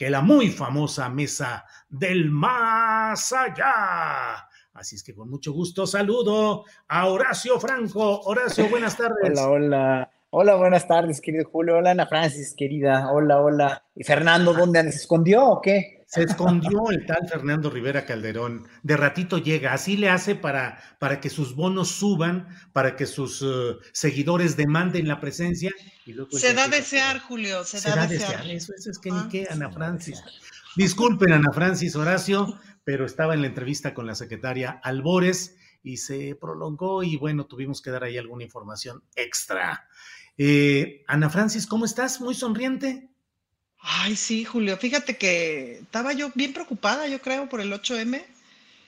que la muy famosa mesa del más allá. Así es que con mucho gusto saludo a Horacio Franco. Horacio, buenas tardes. Hola, hola. Hola, buenas tardes, querido Julio. Hola, Ana Francis, querida. Hola, hola. ¿Y Fernando dónde se escondió o qué? Se escondió el tal Fernando Rivera Calderón. De ratito llega. Así le hace para, para que sus bonos suban, para que sus uh, seguidores demanden la presencia. Y luego se da a desear, Julio. Se, da, a desear. Eso, eso, es que ni ah, qué, Ana Francis. Disculpen, Ana Francis, Horacio, pero estaba en la entrevista con la secretaria Albores y se prolongó y bueno, tuvimos que dar ahí alguna información extra. Eh, Ana Francis, ¿cómo estás? Muy sonriente. Ay, sí, Julio. Fíjate que estaba yo bien preocupada, yo creo, por el 8M.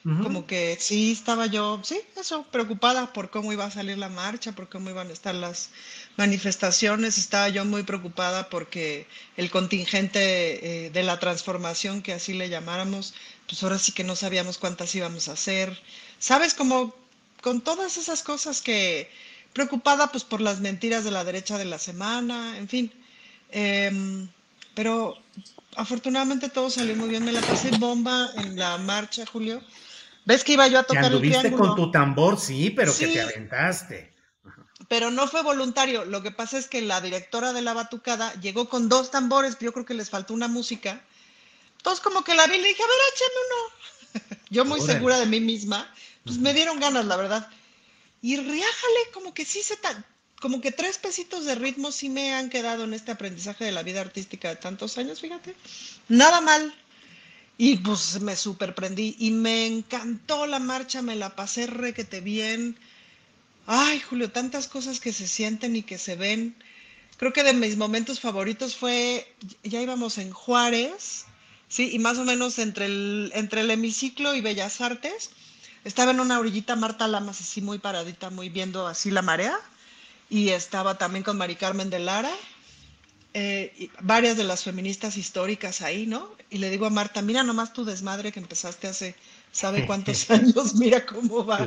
Como que sí, estaba yo, sí, eso, preocupada por cómo iba a salir la marcha, por cómo iban a estar las manifestaciones. Estaba yo muy preocupada porque el contingente eh, de la transformación, que así le llamáramos, pues ahora sí que no sabíamos cuántas íbamos a hacer. ¿Sabes? Como con todas esas cosas que preocupada pues por las mentiras de la derecha de la semana, en fin. Em, pero afortunadamente todo salió muy bien. Me la pasé bomba en la marcha, Julio. ¿Ves que iba yo a tocar el triángulo? con tu tambor, sí, pero que te aventaste. Pero no fue voluntario. Lo que pasa es que la directora de la batucada llegó con dos tambores, yo creo que les faltó una música. Entonces como que la vi y le dije, a ver, échame uno. yo muy segura de mí misma, pues me dieron ganas, la verdad. Y riájale, como que sí se, como que tres pesitos de ritmo sí me han quedado en este aprendizaje de la vida artística de tantos años, fíjate. Nada mal. Y pues me superprendí y me encantó la marcha, me la pasé requete bien. Ay, Julio, tantas cosas que se sienten y que se ven. Creo que de mis momentos favoritos fue, ya íbamos en Juárez, sí, y más o menos entre el, entre el hemiciclo y Bellas Artes. Estaba en una orillita Marta Lamas así muy paradita, muy viendo así la marea y estaba también con Mari Carmen de Lara, eh, varias de las feministas históricas ahí, ¿no? Y le digo a Marta, mira nomás tu desmadre que empezaste hace, ¿sabe cuántos años? Mira cómo va.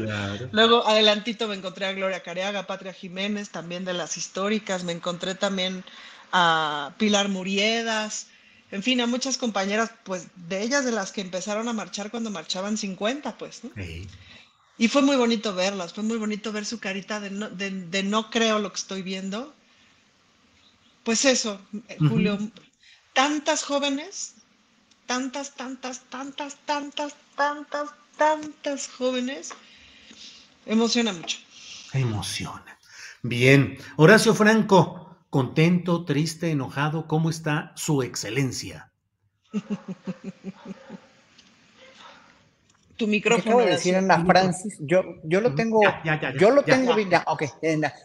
Luego, adelantito me encontré a Gloria Careaga, Patria Jiménez, también de las históricas, me encontré también a Pilar Muriedas, en fin, a muchas compañeras, pues de ellas de las que empezaron a marchar cuando marchaban 50, pues, ¿no? Y fue muy bonito verlas, fue muy bonito ver su carita de no, de, no creo lo que estoy viendo. Pues eso, Julio, tantas jóvenes, tantas, tantas, tantas, tantas, tantas, tantas jóvenes, emociona mucho. Emociona. Bien, Horacio Franco, contento, triste, enojado, ¿cómo está su excelencia? tu micrófono. Acabo de decir Ana Francis, yo, yo lo tengo, yo lo tengo, ya, ok,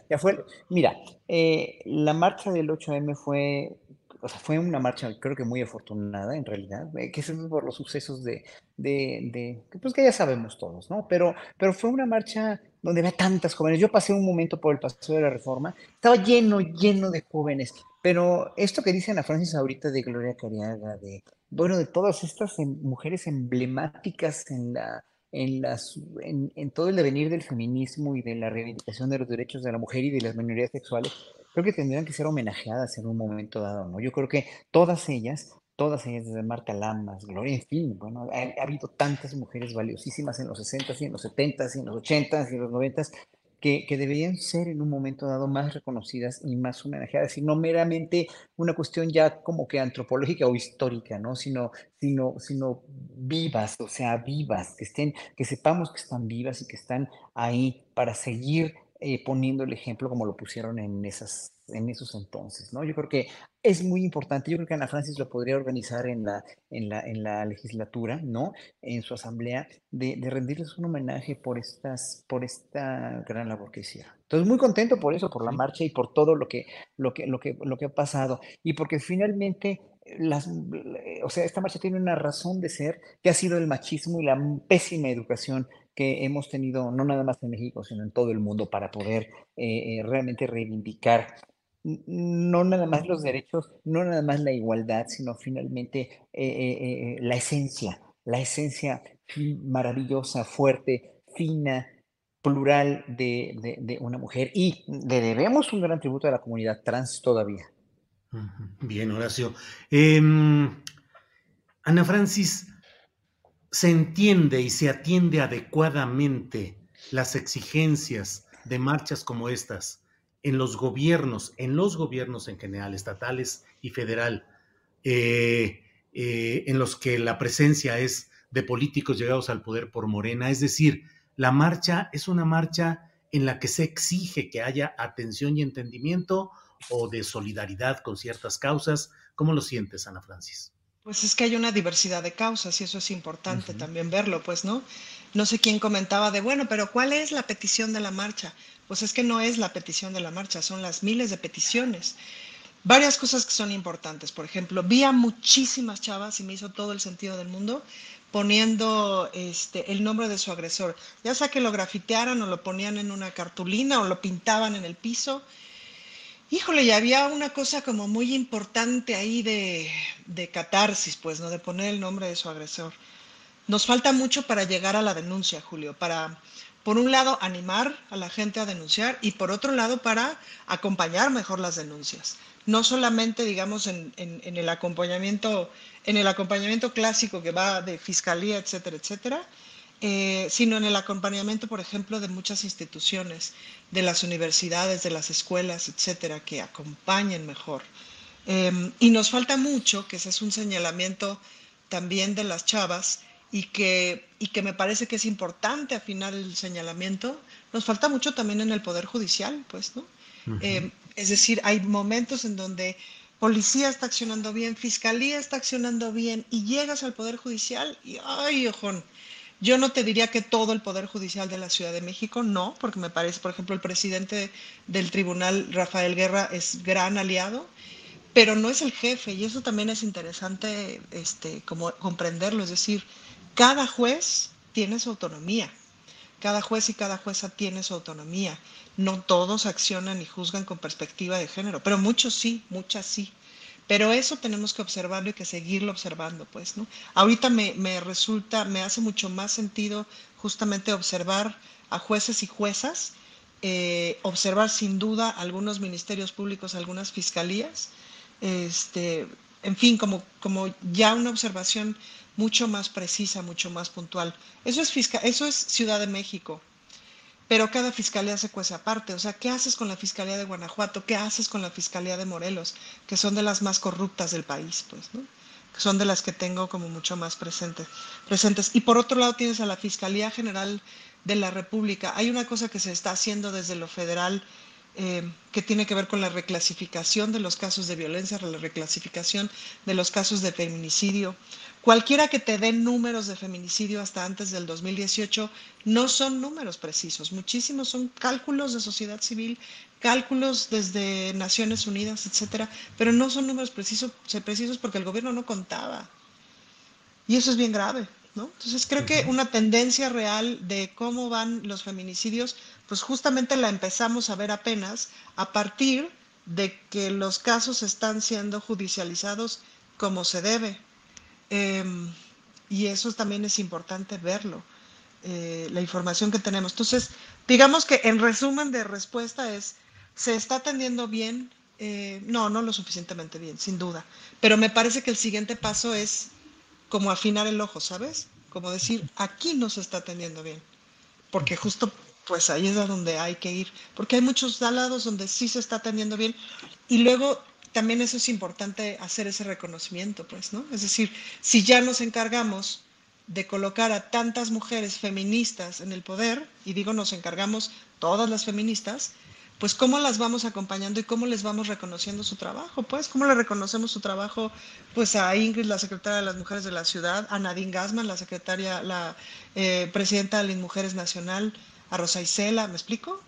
ya, fue, mira, eh, la marcha del 8M fue, o sea, fue una marcha creo que muy afortunada en realidad, eh, que es por los sucesos de, de, pues que ya sabemos todos, ¿no? Pero, pero fue una marcha donde había tantas jóvenes, yo pasé un momento por el Paseo de la Reforma, estaba lleno, lleno de jóvenes, pero esto que dice Ana Francis ahorita de Gloria Cariaga, de bueno, de todas estas em, mujeres emblemáticas en, la, en, las, en, todo el devenir del feminismo y de la reivindicación de los derechos de la mujer y de las minorías sexuales, creo que tendrían que ser homenajeadas en un momento dado, ¿no? Yo creo que todas ellas todas ellas, desde Marta Lamas, Gloria, en fin, bueno, ha, habido tantas mujeres valiosísimas en los 60 y en los 70 y en los 80 y en los 90 que, deberían ser en un momento dado más reconocidas y más homenajeadas, y no meramente una cuestión ya como que antropológica o histórica, ¿no? Sino, sino, sino vivas, o sea, vivas, que estén, que sepamos que están vivas y que están ahí para seguir eh, poniendo el ejemplo como lo pusieron en, esas, en esos entonces, ¿no? Yo creo que es muy importante, yo creo que Ana Francis lo podría organizar en la, en la, en la legislatura, ¿no? En su asamblea, de, de, rendirles un homenaje por, estas, por esta gran labor que hicieron. Entonces, muy contento por eso, por la marcha y por todo lo que, lo que, lo que, lo que ha pasado. Y porque finalmente las, o sea, esta marcha tiene una razón de ser, que ha sido el machismo y la pésima educación que hemos tenido, no nada más en México, sino en todo el mundo, para poder eh, eh, realmente reivindicar no nada más los derechos, no nada más la igualdad, sino finalmente eh, la esencia, la esencia maravillosa, fuerte, fina, plural de, una mujer. Y le debemos un gran tributo a la comunidad trans todavía. Bien, Horacio. Em, Ana Francis, se entiende y se atiende adecuadamente las exigencias de marchas como estas en los gobiernos, en los gobiernos en general, estatales y federal, eh, eh, en los que la presencia es de políticos llegados al poder por Morena. Es decir, la marcha es una marcha en la que se exige que haya atención y entendimiento o de solidaridad con ciertas causas. ¿Cómo lo sientes, Ana Francis? Pues es que hay una diversidad de causas y eso es importante también verlo, pues, ¿no? No sé quién comentaba de, bueno, pero ¿cuál es la petición de la marcha? Pues es que no es la petición de la marcha, son las miles de peticiones. Varias cosas que son importantes. Por ejemplo, vi a muchísimas chavas y me hizo todo el sentido del mundo poniendo este, el nombre de su agresor, ya sea que lo grafitearan o lo ponían en una cartulina o lo pintaban en el piso Híjole, ya había una cosa como muy importante ahí de, de catarsis, pues, ¿no? De poner el nombre de su agresor. Nos falta mucho para llegar a la denuncia, Julio, para, por un lado, animar a la gente a denunciar y por otro lado, para acompañar mejor las denuncias. No solamente, digamos, en el acompañamiento, en el acompañamiento clásico que va de fiscalía, etcétera, etcétera, eh, sino en el acompañamiento, por ejemplo, de muchas instituciones, de las universidades, de las escuelas, etcétera, que acompañen mejor. Em, y nos falta mucho, que ese es un señalamiento también de las chavas, y que, y que me parece que es importante afinar el señalamiento, nos falta mucho también en el Poder Judicial, pues, ¿no? Em, es decir, hay momentos en donde policía está accionando bien, fiscalía está accionando bien, y llegas al Poder Judicial y, ay, ojón, yo no te diría que todo el Poder Judicial de la Ciudad de México, no, porque me parece, por ejemplo, el presidente del tribunal, Rafael Guerra, es gran aliado, pero no es el jefe, y eso también es interesante este, como comprenderlo, es decir, cada juez tiene su autonomía, cada juez y cada jueza tiene su autonomía, no todos accionan y juzgan con perspectiva de género, pero muchos sí, muchas sí. Pero eso tenemos que observarlo y que seguirlo observando, pues, ¿no? Ahorita me, me resulta, me hace mucho más sentido justamente observar a jueces y juezas, eh, observar sin duda algunos ministerios públicos, algunas fiscalías, este, en fin, como, como ya una observación mucho más precisa, mucho más puntual. Eso es, eso es Ciudad de México, pero cada fiscalía se cuece aparte. O sea, ¿qué haces con la fiscalía de Guanajuato? ¿Qué haces con la fiscalía de Morelos? Que son de las más corruptas del país, pues, ¿no? Que son de las que tengo como mucho más presentes. presentes. Y por otro lado tienes a la Fiscalía General de la República. Hay una cosa que se está haciendo desde lo federal eh, que tiene que ver con la reclasificación de los casos de violencia, la reclasificación de los casos de feminicidio. Cualquiera que te dé números de feminicidio hasta antes del 2018 no son números precisos, muchísimos son cálculos de sociedad civil, cálculos desde Naciones Unidas, etcétera, pero no son números precisos, precisos porque el gobierno no contaba. Y eso es bien grave. Entonces creo que una tendencia real de cómo van los feminicidios, pues justamente la empezamos a ver apenas a partir de que los casos están siendo judicializados como se debe. Em, y eso también es importante verlo, eh, la información que tenemos. Entonces, digamos que en resumen de respuesta es, ¿Se está atendiendo bien? Eh, no, no lo suficientemente bien, sin duda. Pero me parece que el siguiente paso es como afinar el ojo, ¿sabes? Como decir, aquí no se está atendiendo bien. Porque justo pues ahí es a donde hay que ir. Porque hay muchos lados donde sí se está atendiendo bien. Y luego también eso es importante hacer ese reconocimiento, pues, ¿no? Es decir, si ya nos encargamos de colocar a tantas mujeres feministas en el poder, y digo nos encargamos todas las feministas, pues cómo las vamos acompañando y cómo les vamos reconociendo su trabajo, pues cómo le reconocemos su trabajo, pues a Ingrid, la secretaria de las Mujeres de la Ciudad, a Nadine Gassman, la secretaria, la eh, presidenta de las Mujeres Nacional, a Rosa Isela, ¿me explico?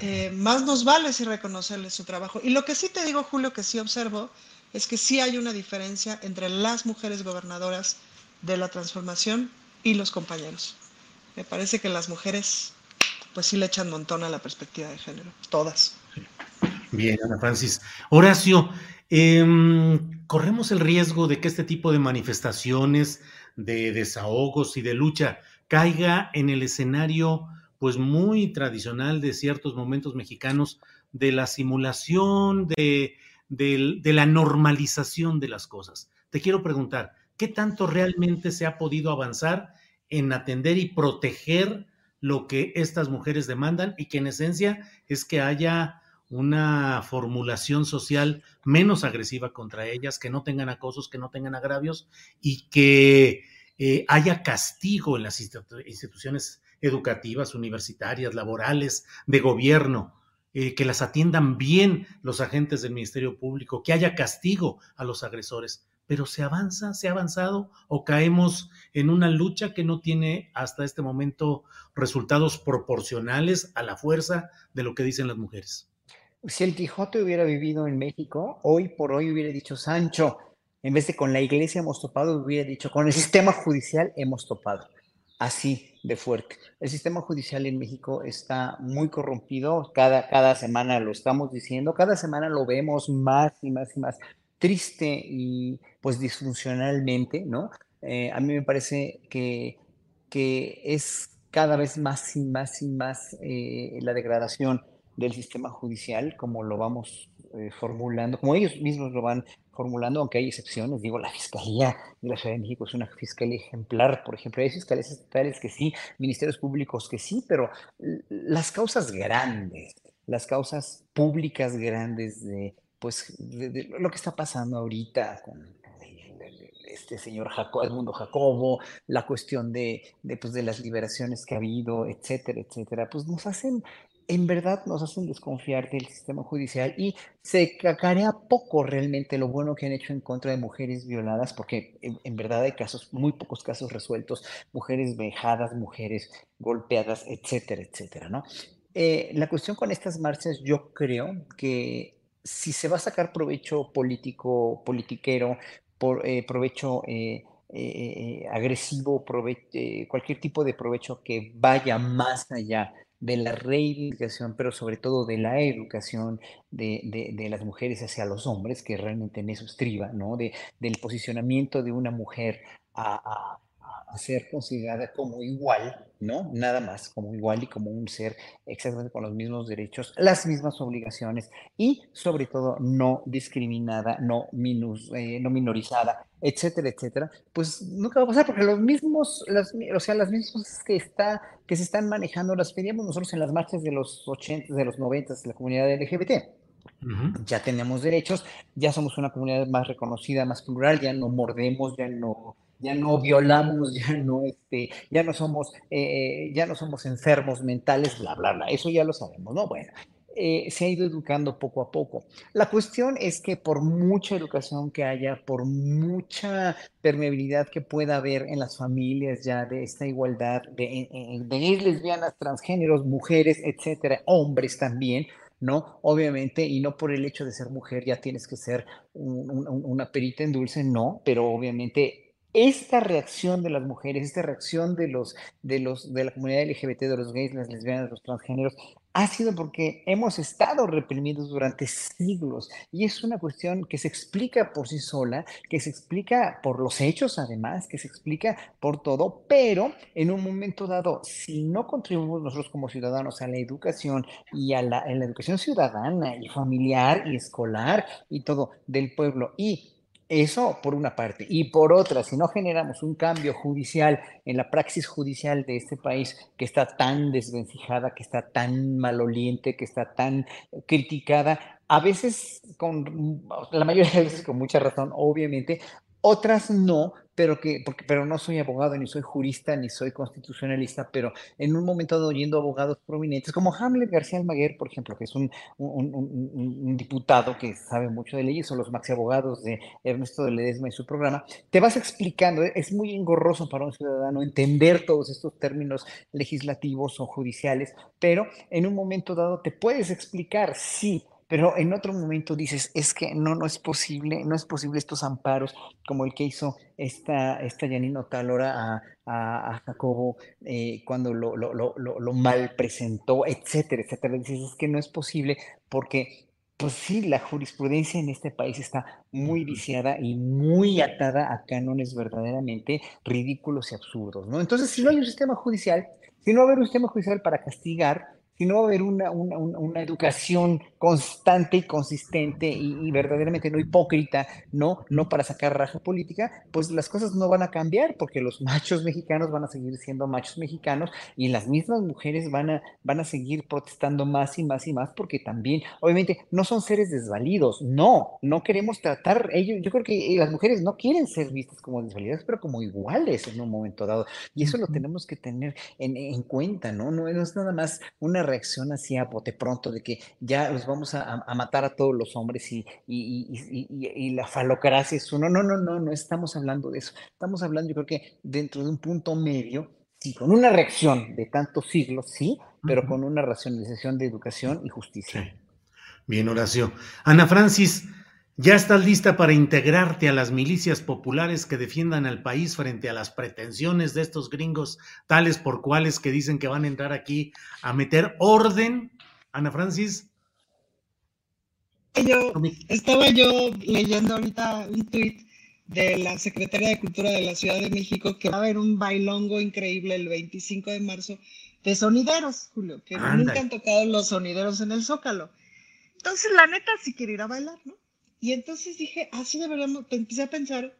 Eh, más nos vale si reconocerles su trabajo. Y lo que sí te digo, Julio, que sí observo, es que sí hay una diferencia entre las mujeres gobernadoras de la transformación y los compañeros. Me parece que las mujeres pues sí le echan montón a la perspectiva de género, todas. Bien, Ana Francis. Horacio, em, corremos el riesgo de que este tipo de manifestaciones, de desahogos y de lucha caiga en el escenario pues muy tradicional de ciertos momentos mexicanos de la simulación, de, de la normalización de las cosas. Te quiero preguntar, ¿qué tanto realmente se ha podido avanzar en atender y proteger lo que estas mujeres demandan y que en esencia es que haya una formulación social menos agresiva contra ellas, que no tengan acosos, que no tengan agravios y que eh, haya castigo en las instituciones educativas, universitarias, laborales, de gobierno, eh, que las atiendan bien los agentes del Ministerio Público, que haya castigo a los agresores pero se avanza, se ha avanzado o caemos en una lucha que no tiene hasta este momento resultados proporcionales a la fuerza de lo que dicen las mujeres. Si el Quijote hubiera vivido en México, hoy por hoy hubiera dicho Sancho, en vez de con la iglesia hemos topado, hubiera dicho con el sistema judicial hemos topado. Así de fuerte. El sistema judicial en México está muy corrompido, cada, cada semana lo estamos diciendo, cada semana lo vemos más y más y más triste y pues disfuncionalmente, ¿no? Eh, a mí me parece que, que es cada vez más y más y más eh, la degradación del sistema judicial, como lo vamos eh, formulando, como ellos mismos lo van formulando, aunque hay excepciones, digo, la Fiscalía de la Ciudad de México es una fiscalía ejemplar, por ejemplo, hay fiscales estatales que sí, ministerios públicos que sí, pero las causas grandes, las causas públicas grandes de pues lo que está pasando ahorita con este señor Jacob, Edmundo Jacobo, la cuestión de, de, pues, de las liberaciones que ha habido, etcétera, etcétera, pues nos hacen, en verdad nos hacen desconfiar del sistema judicial y se cacarea poco realmente lo bueno que han hecho en contra de mujeres violadas, porque en, verdad hay casos, muy pocos casos resueltos, mujeres vejadas, mujeres golpeadas, etcétera, etcétera, ¿no? Eh, la cuestión con estas marchas, yo creo que si se va a sacar provecho político, politiquero, por, eh, provecho eh, eh, agresivo, cualquier tipo de provecho que vaya más allá de la reivindicación, pero sobre todo de la educación de, de, las mujeres hacia los hombres, que realmente en eso estriba, ¿no? De, del posicionamiento de una mujer a a ser considerada como igual, ¿no? Nada más, como igual y como un ser exactamente con los mismos derechos, las mismas obligaciones y sobre todo no discriminada, no, minus, eh, no minorizada, etcétera, etcétera, pues nunca va a pasar porque los mismos, las, o sea, las mismas que, está, que se están manejando las pedíamos nosotros en las marchas de los 80, de los 90 de la comunidad LGBT. Ya tenemos derechos, ya somos una comunidad más reconocida, más plural, ya no mordemos, ya no ya no violamos, ya no, este, ya no somos, eh, ya no somos enfermos mentales, bla, bla, bla. Eso ya lo sabemos, ¿no? Bueno, eh, se ha ido educando poco a poco. La cuestión es que por mucha educación que haya, por mucha permeabilidad que pueda haber en las familias ya de esta igualdad, de, de lesbianas, transgéneros, mujeres, etcétera, hombres también, ¿no? Obviamente, y no por el hecho de ser mujer ya tienes que ser una perita en dulce, no, pero obviamente esta reacción de las mujeres, esta reacción de los, de los, de la comunidad LGBT, de los gays, las lesbianas, los transgéneros, ha sido porque hemos estado reprimidos durante siglos y es una cuestión que se explica por sí sola, que se explica por los hechos además, que se explica por todo, pero en un momento dado, si no contribuimos nosotros como ciudadanos a la educación y a la, educación ciudadana y familiar y escolar y todo del pueblo y eso por una parte. Y por otra, si no generamos un cambio judicial en la praxis judicial de este país que está tan desvencijada, que está tan maloliente, que está tan criticada, a veces con la mayoría de veces con mucha razón, obviamente, otras no, pero que, porque, pero no soy abogado, ni soy jurista, ni soy constitucionalista, pero en un momento dado oyendo abogados prominentes, como Hamlet García Almaguer, por ejemplo, que es un, un, diputado que sabe mucho de leyes, o los maxi abogados de Ernesto de Ledesma y su programa, te vas explicando, es muy engorroso para un ciudadano entender todos estos términos legislativos o judiciales, pero en un momento dado te puedes explicar, sí, pero en otro momento dices, es que no, no es posible, no es posible estos amparos como el que hizo esta, esta Janino Talora a, a, Jacobo eh, cuando lo, lo, lo, lo, mal presentó, etcétera, etcétera. Dices, es que no es posible porque, pues sí, la jurisprudencia en este país está muy viciada y muy atada a cánones verdaderamente ridículos y absurdos, ¿no? Entonces, si no hay un sistema judicial, si no va a haber un sistema judicial para castigar, si no va a haber una, una, una, educación constante y consistente y, verdaderamente no hipócrita, ¿no? No para sacar raja política, pues las cosas no van a cambiar porque los machos mexicanos van a seguir siendo machos mexicanos y las mismas mujeres van a, van a seguir protestando más y más y más porque también, obviamente, no son seres desvalidos, no, no queremos tratar, ellos, yo creo que las mujeres no quieren ser vistas como desvalidas, pero como iguales en un momento dado y eso lo tenemos que tener en, en cuenta, ¿no? No es nada más una reacción así a bote pronto de que ya los vamos a, matar a todos los hombres y, y, la falocracia es uno. No, no, no, no estamos hablando de eso. Estamos hablando, yo creo que dentro de un punto medio, sí, con una reacción de tantos siglos, sí, pero con una racionalización de educación y justicia. Bien, Horacio. Ana Francis, ¿Ya estás lista para integrarte a las milicias populares que defiendan al país frente a las pretensiones de estos gringos, tales por cuales que dicen que van a entrar aquí a meter orden? Ana Francis. Yo, estaba yo leyendo ahorita un tuit de la Secretaría de Cultura de la Ciudad de México que va a haber un bailongo increíble el 25 de marzo de sonideros, Julio, que nunca han tocado los sonideros en el Zócalo. Entonces, la neta, sí quiero ir a bailar, ¿no? Y entonces dije, así deberíamos, empecé a pensar,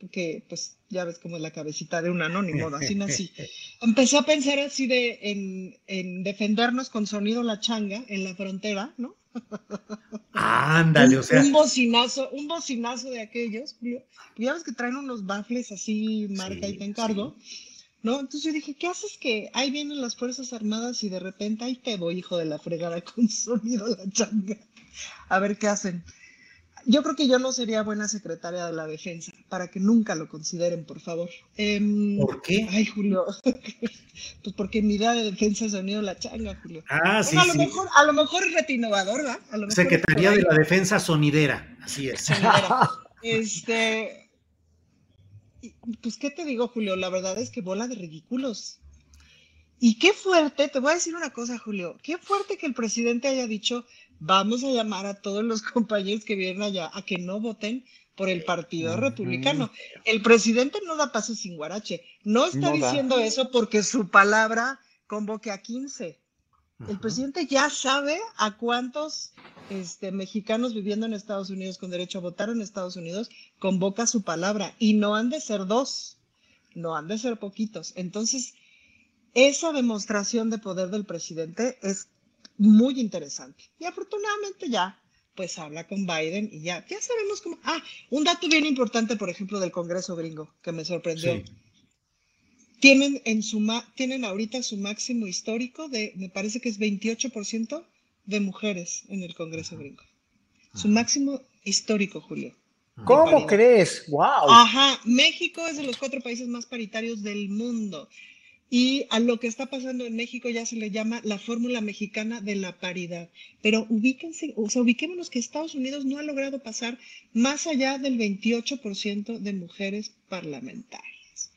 porque pues ya ves cómo es la cabecita de un anónimo, así nací. Empecé a pensar así de en, en, defendernos con sonido la changa en la frontera, ¿no? Ándale, o sea. Un bocinazo, un bocinazo de aquellos, ya ves que traen unos bafles así, marca y te encargo. ¿no? Entonces yo dije, ¿qué haces que ahí vienen las Fuerzas Armadas y de repente ahí te voy, hijo de la fregada, con sonido la changa? A ver qué hacen. Yo creo que yo no sería buena secretaria de la defensa, para que nunca lo consideren, por favor. Em, ¿Por qué? Ay, Julio. pues porque mi idea de defensa es sonido la changa, Julio. Ah, sí, a Lo mejor, a lo mejor es retinovador, ¿verdad? Secretaría de la Defensa sonidera, así es. este. Pues, ¿qué te digo, Julio? La verdad es que bola de ridículos. Y qué fuerte, te voy a decir una cosa, Julio, qué fuerte que el presidente haya dicho, vamos a llamar a todos los compañeros que vienen allá a que no voten por el Partido Republicano. El presidente no da paso sin guarache. No está diciendo eso porque su palabra convoque a 15. El presidente ya sabe a cuántos este, mexicanos viviendo en Estados Unidos con derecho a votar en Estados Unidos convoca su palabra y no han de ser dos, no han de ser poquitos. Entonces, esa demostración de poder del presidente es muy interesante. Y afortunadamente ya, pues habla con Biden y ya, ya sabemos cómo. Ah, un dato bien importante, por ejemplo, del Congreso gringo, que me sorprendió. Tienen, en su tienen ahorita su máximo histórico de, me parece que es 28% de mujeres en el Congreso gringo. Su máximo histórico, Julio. ¿Cómo crees? ¡Wow! Ajá, México es de los cuatro países más paritarios del mundo. Y a lo que está pasando en México ya se le llama la fórmula mexicana de la paridad. Pero ubíquense, o sea, ubiquémonos que Estados Unidos no ha logrado pasar más allá del 28% de mujeres parlamentarias.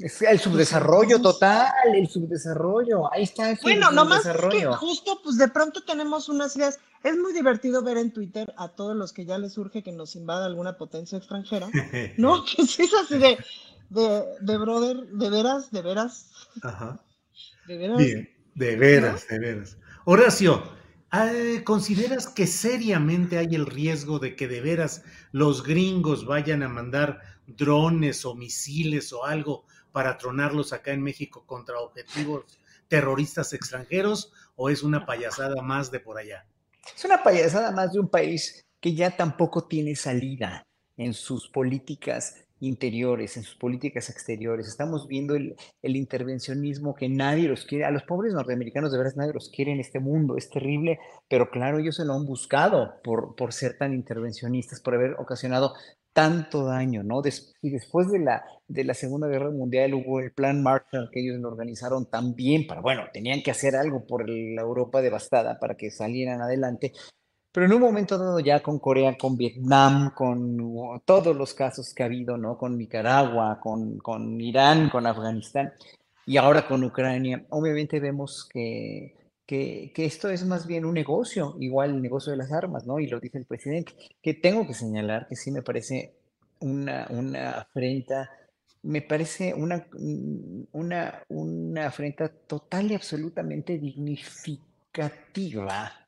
Es el subdesarrollo total, el subdesarrollo. Ahí está el bueno, nomás que justo, pues de pronto tenemos unas ideas. Es muy divertido ver en Twitter a todos los que ya les surge que nos invada alguna potencia extranjera, ¿no? Pues es así de, de, de brother, de veras, de veras. Ajá. De veras. Bien, de veras, de veras. Horacio, eh, ¿consideras que seriamente hay el riesgo de que de veras los gringos vayan a mandar drones o misiles o algo para tronarlos acá en México contra objetivos terroristas extranjeros o es una payasada más de por allá? Es una payasada más de un país que ya tampoco tiene salida en sus políticas interiores, en sus políticas exteriores. Estamos viendo el, intervencionismo que nadie los quiere. A los pobres norteamericanos de veras nadie los quiere en este mundo. Es terrible, pero claro, ellos se lo han buscado por, por ser tan intervencionistas, por haber ocasionado tanto daño, ¿no? y después de la, de la Segunda Guerra Mundial hubo el Plan Marshall que ellos lo organizaron también para, bueno, tenían que hacer algo por la Europa devastada para que salieran adelante, pero en un momento dado ya con Corea, con Vietnam, con todos los casos que ha habido, ¿no? Con Nicaragua, con, con Irán, con Afganistán y ahora con Ucrania, obviamente vemos que, que, que, esto es más bien un negocio, igual el negocio de las armas, ¿no? Y lo dice el presidente, que tengo que señalar que sí me parece una, una afrenta, me parece una, una, una afrenta total y absolutamente dignificada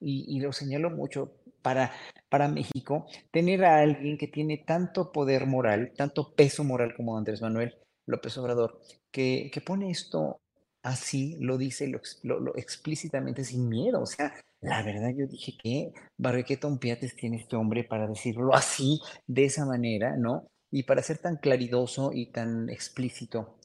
y, lo señalo mucho para, para México, tener a alguien que tiene tanto poder moral, tanto peso moral como Andrés Manuel López Obrador, que, que pone esto así, lo dice lo, explícitamente sin miedo. O sea, la verdad yo dije que Barrequeta Piates tiene este hombre para decirlo así, de esa manera, ¿no? Y para ser tan claridoso y tan explícito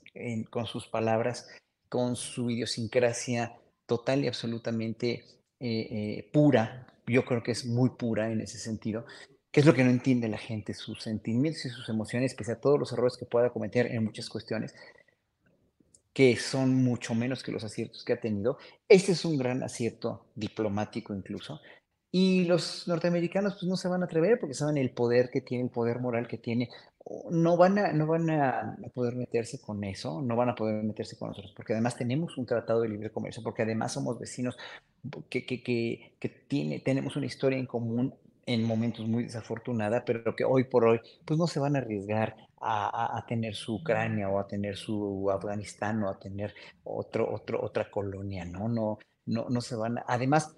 con sus palabras, con su idiosincrasia total y absolutamente eh, eh, pura, yo creo que es muy pura en ese sentido, que es lo que no entiende la gente, sus sentimientos y sus emociones, pese a todos los errores que pueda cometer en muchas cuestiones, que son mucho menos que los aciertos que ha tenido. Este es un gran acierto diplomático incluso, y los norteamericanos pues no se van a atrever porque saben el poder que tiene, el poder moral que tiene. No van a, no van a poder meterse con eso, no van a poder meterse con nosotros, porque además tenemos un tratado de libre comercio, porque además somos vecinos que, que, que, que tiene, tenemos una historia en común en momentos muy desafortunada, pero que hoy por hoy pues no se van a arriesgar a, a, tener su Ucrania o a tener su Afganistán o a tener otro, otro, otra colonia, ¿no? No, no, no se van a, además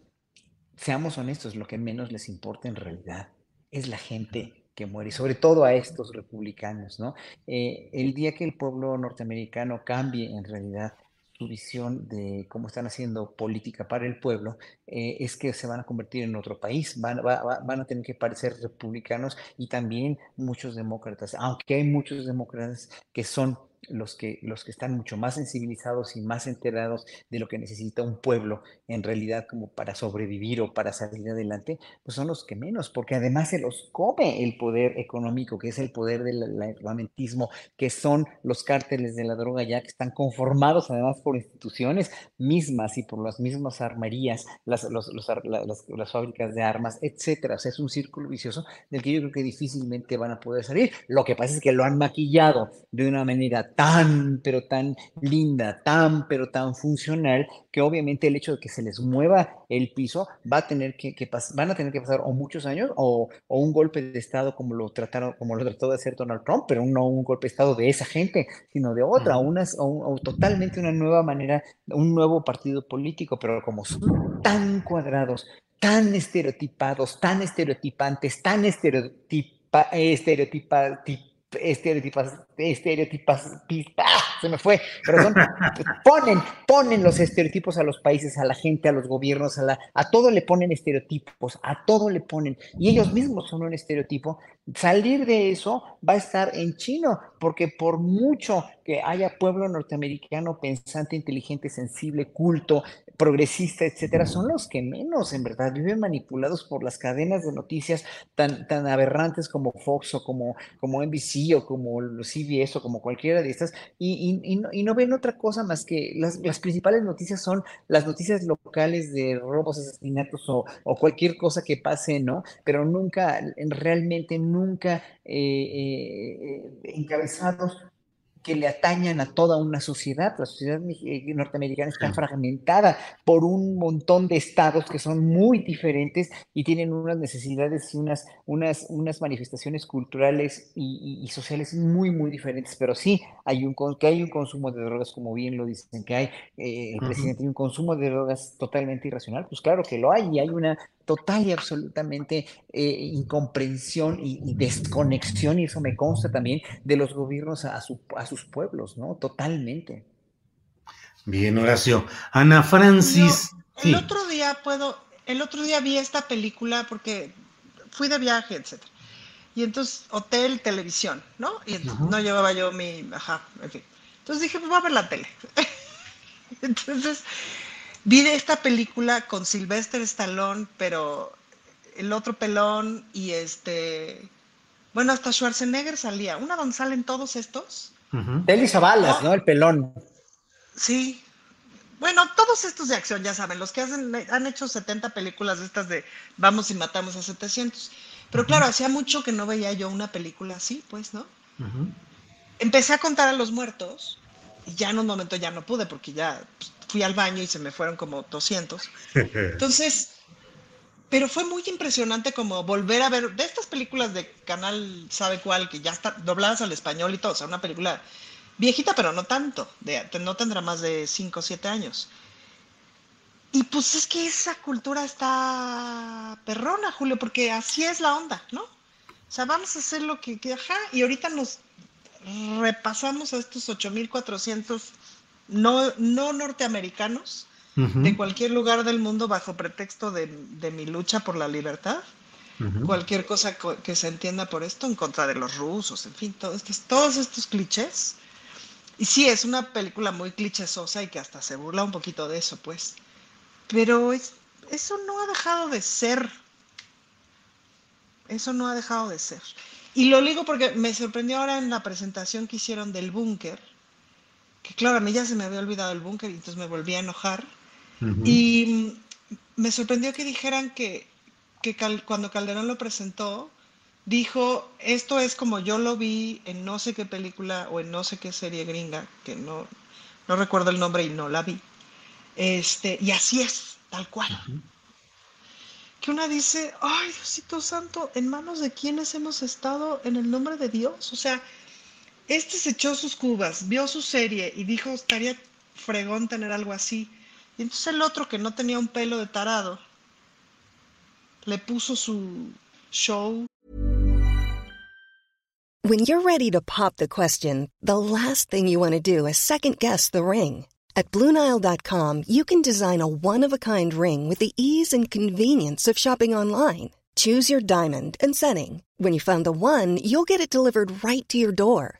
seamos honestos, lo que menos les importa en realidad es la gente que muere, y sobre todo a estos republicanos, ¿no? Eh, el día que el pueblo norteamericano cambie en realidad su visión de cómo están haciendo política para el pueblo, eh, es que se van a convertir en otro país, van, van a tener que parecer republicanos y también muchos demócratas, aunque hay muchos demócratas que son los que, los que están mucho más sensibilizados y más enterados de lo que necesita un pueblo en realidad como para sobrevivir o para salir adelante, pues son los que menos, porque además se los come el poder económico, que es el poder del armamentismo, que son los cárteles de la droga ya que están conformados además por instituciones mismas y por las mismas armerías, las, las, fábricas de armas, etcétera. O sea, es un círculo vicioso del que yo creo que difícilmente van a poder salir. Lo que pasa es que lo han maquillado de una manera tan, pero tan linda, tan, pero tan funcional, que obviamente el hecho de que se les mueva el piso va a tener que, que van a tener que pasar o muchos años o, o, un golpe de Estado como lo trataron, como lo trató de hacer Donald Trump, pero no un golpe de Estado de esa gente, sino de otra, una, o, totalmente una nueva manera, un nuevo partido político, pero como son tan cuadrados, tan estereotipados, tan estereotipantes, tan estereotipa, estereotipa, estereotipas, estereotipas, ¡ah! se me fue, perdón, ponen, ponen los estereotipos a los países, a la gente, a los gobiernos, a, la, a todo le ponen estereotipos, a todo le ponen, y ellos mismos son un estereotipo. Salir de eso va a estar en chino, porque por mucho que haya pueblo norteamericano pensante, inteligente, sensible, culto, progresista, etcétera, son los que menos, en verdad, viven manipulados por las cadenas de noticias tan, tan aberrantes como Fox o como, como NBC o como CBS o como cualquiera de estas, y, y, no, y no, ven otra cosa más que las, las, principales noticias son las noticias locales de robos, asesinatos o, o cualquier cosa que pase, ¿no? Pero nunca, realmente nunca eh, eh, encabezados que le atañan a toda una sociedad. La sociedad eh, norteamericana está fragmentada por un montón de estados que son muy diferentes y tienen unas necesidades y unas, unas, unas manifestaciones culturales y, sociales muy, muy diferentes. Pero sí, hay un, que hay un consumo de drogas, como bien lo dicen, que hay, eh, el presidente tiene un consumo de drogas totalmente irracional. Pues claro que lo hay y hay una total y absolutamente eh, incomprensión y, desconexión, y eso me consta también, de los gobiernos a, sus pueblos, ¿no? Totalmente. Bien, Horacio. Ana Francis. el otro día puedo, el otro día vi esta película porque fui de viaje, etcétera. Y entonces, hotel, televisión, ¿no? Y no llevaba yo mi, ajá, en fin. Entonces dije, pues voy a ver la tele. entonces, Vi esta película con Sylvester Stallone, pero el otro pelón y este. Bueno, hasta Schwarzenegger salía. Una donde salen todos estos. Uh Zabalas, ¿no? El pelón. Sí. Bueno, todos estos de acción, ya saben, los que hacen, han hecho 70 películas de estas de vamos y matamos a 700. Pero claro, hacía mucho que no veía yo una película así, pues, ¿no? Empecé a contar a los muertos y ya en un momento ya no pude porque ya pues, fui al baño y se me fueron como 200. Entonces, pero fue muy impresionante como volver a ver de estas películas de canal sabe cuál que ya están dobladas al español y todo, o sea, una película viejita pero no tanto, de, no tendrá más de 5 o 7 años. Y pues es que esa cultura está perrona, Julio, porque así es la onda, ¿no? O sea, vamos a hacer lo que, que ajá, y ahorita nos repasamos a estos 8400 no, no norteamericanos de cualquier lugar del mundo bajo pretexto de, mi lucha por la libertad. Cualquier cosa que se entienda por esto en contra de los rusos, en fin, todos estos, todos estos clichés. Y sí, es una película muy clichésosa y que hasta se burla un poquito de eso, pues. Pero eso no ha dejado de ser. Eso no ha dejado de ser. Y lo digo porque me sorprendió ahora en la presentación que hicieron del búnker, que claro, a mí ya se me había olvidado el búnker y entonces me volví a enojar. Y me sorprendió que dijeran que, cuando Calderón lo presentó, dijo, esto es como yo lo vi en no sé qué película o en no sé qué serie gringa, que no, no recuerdo el nombre y no la vi. Este, y así es, tal cual. Que una dice, ay Diosito Santo, ¿en manos de quiénes hemos estado en el nombre de Dios? O sea, este se echó sus cubas, vio su serie y dijo, estaría fregón tener algo así. Y entonces el otro que no tenía un pelo de tarado, le puso su show. When you're ready to pop the question, the last thing you want to do is second guess the ring. At BlueNile.com, you can design a one-of-a-kind ring with the ease and convenience of shopping online. Choose your diamond and setting. When you find the one, you'll get it delivered right to your door.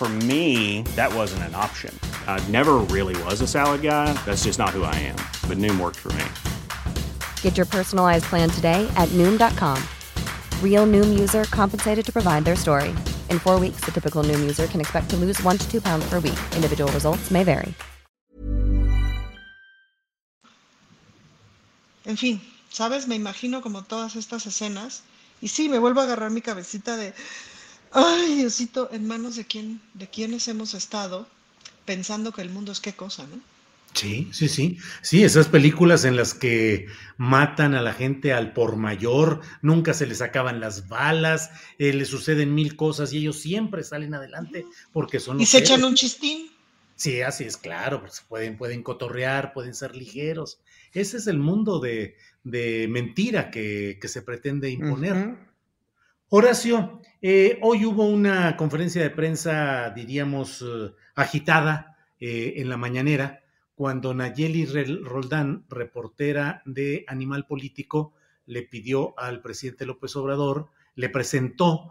For me, that wasn't an option. I never really was a salad guy. That's just not who I am. But Noom worked for me. Get your personalized plan today at Noom.com. Real Noom user compensated to provide their story. In four weeks, the typical Noom user can expect to lose one to two pounds per week. Individual results may vary. En fin, ¿sabes? Me imagino como todas estas escenas. Y sí, me vuelvo a agarrar mi cabecita de. Ay, Diosito, en manos de quién, de quiénes hemos estado pensando que el mundo es qué cosa, ¿no? Sí, sí, sí. Sí, esas películas en las que matan a la gente al por mayor, nunca se les acaban las balas, eh, les suceden mil cosas y ellos siempre salen adelante porque son... Y se echan un chistín. Sí, así es, claro, pues pueden, pueden cotorrear, pueden ser ligeros. Ese es el mundo de, mentira que, se pretende imponer. Horacio, eh, hoy hubo una conferencia de prensa, diríamos, eh, agitada eh, en la mañanera, cuando Nayeli Roldán, reportera de Animal Político, le pidió al presidente López Obrador, le presentó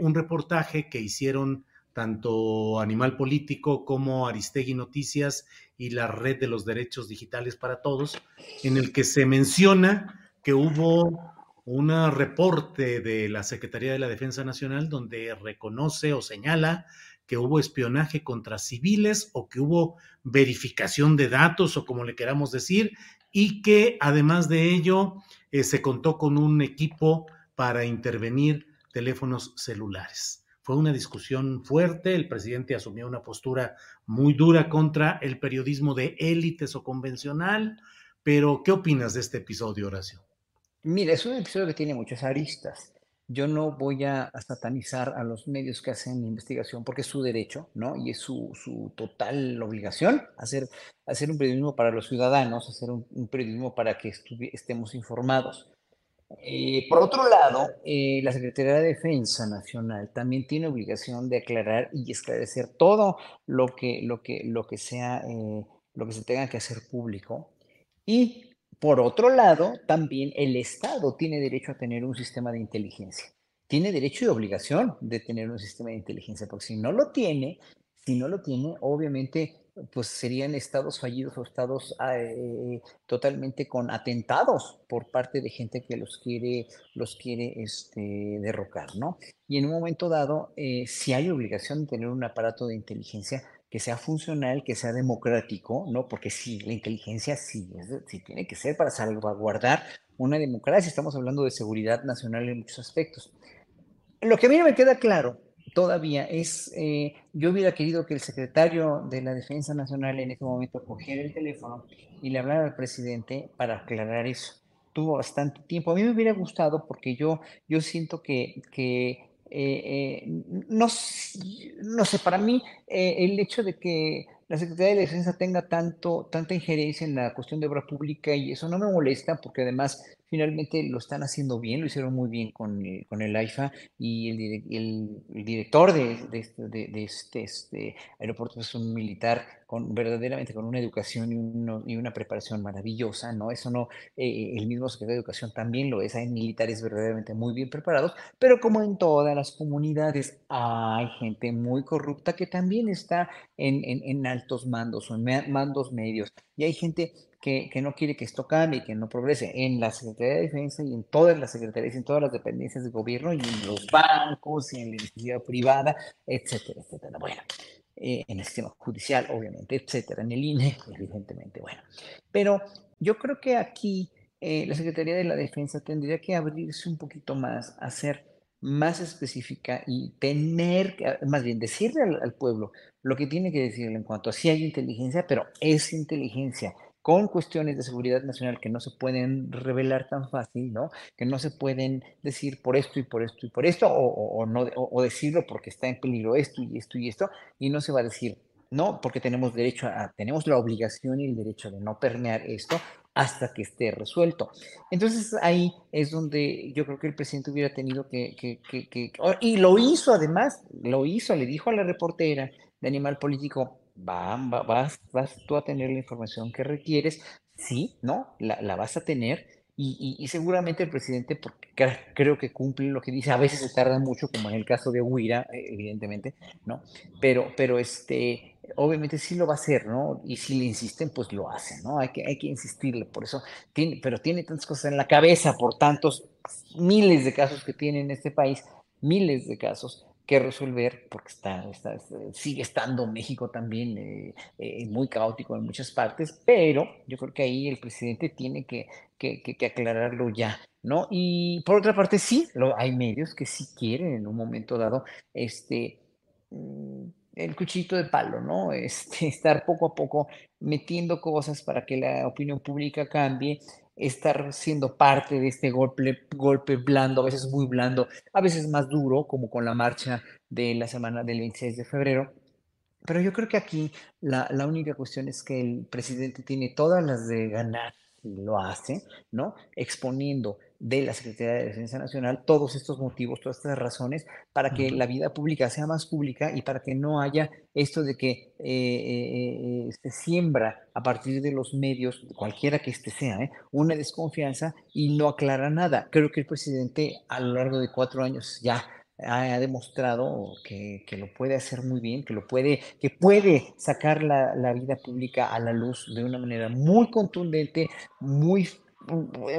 un reportaje que hicieron tanto Animal Político como Aristegui Noticias y la Red de los Derechos Digitales para Todos, en el que se menciona que hubo un reporte de la Secretaría de la Defensa Nacional donde reconoce o señala que hubo espionaje contra civiles o que hubo verificación de datos o como le queramos decir, y que además de ello eh, se contó con un equipo para intervenir teléfonos celulares. Fue una discusión fuerte, el presidente asumió una postura muy dura contra el periodismo de élites o convencional, pero ¿qué opinas de este episodio, Horacio? Mira, es un episodio que tiene muchas aristas. Yo no voy a, satanizar a los medios que hacen investigación porque es su derecho, ¿no? Y es su, total obligación hacer, hacer un periodismo para los ciudadanos, hacer un, periodismo para que estemos informados. Eh, por otro lado, eh, la Secretaría de Defensa Nacional también tiene obligación de aclarar y esclarecer todo lo que, lo que, lo que sea, eh, lo que se tenga que hacer público. Y por otro lado, también el Estado tiene derecho a tener un sistema de inteligencia. Tiene derecho y obligación de tener un sistema de inteligencia, porque si no lo tiene, si no lo tiene, obviamente pues serían estados fallidos o estados ah, eh, totalmente con atentados por parte de gente que los quiere, los quiere este, derrocar, ¿no? Y en un momento dado, eh, si hay obligación de tener un aparato de inteligencia que sea funcional, que sea democrático, ¿no? Porque sí, la inteligencia sí, sí tiene que ser para salvaguardar una democracia. Estamos hablando de seguridad nacional en muchos aspectos. Lo que a mí no me queda claro todavía es, eh, yo hubiera querido que el secretario de la Defensa Nacional en ese momento cogiera el teléfono y le hablara al presidente para aclarar eso. Tuvo bastante tiempo. A mí me hubiera gustado porque yo, yo siento que, que eh, eh, no, no sé, para mí el hecho de que la Secretaría de Defensa tenga tanto, tanta injerencia en la cuestión de obra pública y eso no me molesta porque además finalmente lo están haciendo bien, lo hicieron muy bien con, eh, con el AIFA y el, director de, este, este, este, aeropuerto es un militar con, verdaderamente con una educación y, una preparación maravillosa, ¿no? Eso no, eh, el mismo secretario de Educación también lo es, hay militares verdaderamente muy bien preparados, pero como en todas las comunidades hay gente muy corrupta que también está en, en altos mandos o en mandos medios y hay gente que, no quiere que esto cambie, que no progrese en la Secretaría de Defensa y en todas las secretarías, en todas las dependencias del gobierno y en los bancos y en la iniciativa privada, etcétera, etcétera. Bueno, eh, en el sistema judicial, obviamente, etcétera, en el INE, evidentemente, bueno. Pero yo creo que aquí eh, la Secretaría de la Defensa tendría que abrirse un poquito más, a ser más específica y tener, más bien decirle al, al pueblo lo que tiene que decirle en cuanto a si hay inteligencia, pero es inteligencia con cuestiones de seguridad nacional que no se pueden revelar tan fácil, ¿no? Que no se pueden decir por esto y por esto y por esto, o, no, o, decirlo porque está en peligro esto y esto y esto, y no se va a decir, no, porque tenemos derecho a, tenemos la obligación y el derecho de no permear esto hasta que esté resuelto. Entonces ahí es donde yo creo que el presidente hubiera tenido que, que, que y lo hizo además, lo hizo, le dijo a la reportera de Animal Político, vas, vas tú a tener la información que requieres, sí, ¿no? La, vas a tener y, seguramente el presidente, porque creo que cumple lo que dice, a veces se tarda mucho, como en el caso de Huira, eh, evidentemente, ¿no? Pero, pero este, obviamente sí lo va a hacer, ¿no? Y si le insisten, pues lo hace, ¿no? Hay que, hay que insistirle, por eso, tiene, pero tiene tantas cosas en la cabeza por tantos miles de casos que tiene en este país, miles de casos, que resolver porque está, sigue estando México también eh, eh, muy caótico en muchas partes, pero yo creo que ahí el presidente tiene que, aclararlo ya, ¿no? Y por otra parte, sí, hay medios que sí quieren en un momento dado este, mm, el cuchito de palo, ¿no? Este, estar poco a poco metiendo cosas para que la opinión pública cambie estar siendo parte de este golpe, golpe blando, a veces muy blando, a veces más duro, como con la marcha de la semana del 26 de febrero, pero yo creo que aquí la, la única cuestión es que el presidente tiene todas las de ganar lo hace, ¿no? Exponiendo de la Secretaría de Defensa Nacional todos estos motivos, todas estas razones para que la vida pública sea más pública y para que no haya esto de que eh, eh, eh, se siembra a partir de los medios, cualquiera que este sea, una desconfianza y no aclara nada. Creo que el presidente a lo largo de cuatro años ya ha, demostrado que, que, lo puede hacer muy bien, que lo puede, que puede sacar la, la, vida pública a la luz de una manera muy contundente, muy,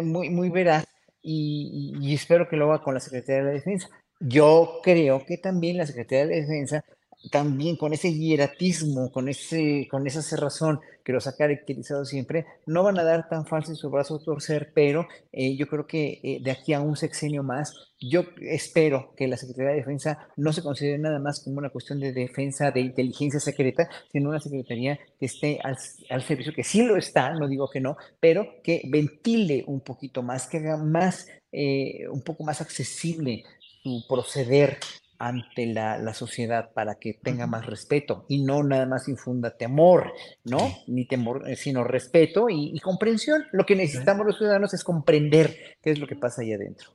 muy, muy veraz, y, espero que lo haga con la Secretaría de la Defensa. Yo creo que también la Secretaría de la Defensa también con ese hieratismo, con, ese, con esa cerrazón los ha caracterizado siempre, no van a dar tan fácil su brazo a torcer, pero eh, yo creo que eh, de aquí a un sexenio más, yo espero que la Secretaría de Defensa no se considere nada más como una cuestión de defensa, de inteligencia secreta, sino una Secretaría que esté al, al servicio, que sí lo está, no digo que no, pero que ventile un poquito más, que haga más, eh, un poco más accesible su proceder ante la, la, sociedad para que tenga más respeto y no nada más infunda temor, ¿no? Ni temor, eh, sino respeto y, comprensión. Lo que necesitamos los ciudadanos es comprender qué es lo que pasa ahí adentro.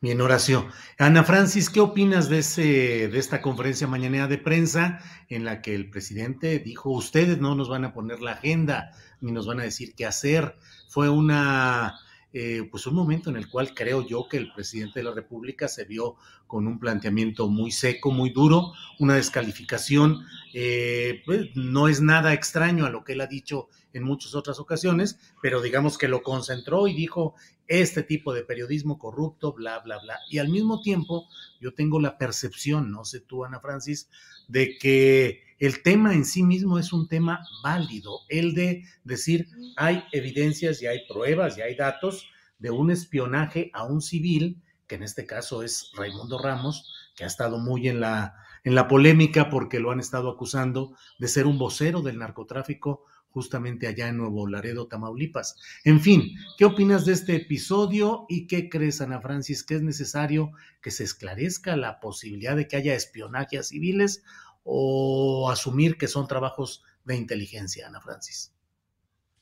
Bien, Horacio. Ana Francis, ¿qué opinas de, ese, de esta conferencia mañanera de prensa en la que el presidente dijo, ustedes no nos van a poner la agenda ni nos van a decir qué hacer? Fue una eh, pues un momento en el cual creo yo que el presidente de la República se vio con un planteamiento muy seco, muy duro, una descalificación, eh, pues, no es nada extraño a lo que él ha dicho en muchas otras ocasiones, pero digamos que lo concentró y dijo este tipo de periodismo corrupto, bla, bla, bla. Y al mismo tiempo yo tengo la percepción, no sé tú, Ana Francis, de que el tema en sí mismo es un tema válido, el de decir hay evidencias y hay pruebas y hay datos de un espionaje a un civil, que en este caso es Raimundo Ramos, que ha estado muy en la, en la polémica porque lo han estado acusando de ser un vocero del narcotráfico justamente allá en Nuevo Laredo, Tamaulipas. En fin, ¿qué opinas de este episodio y qué crees, Ana Francis, que es necesario que se esclarezca la posibilidad de que haya espionaje a civiles o asumir que son trabajos de inteligencia, Ana Francis?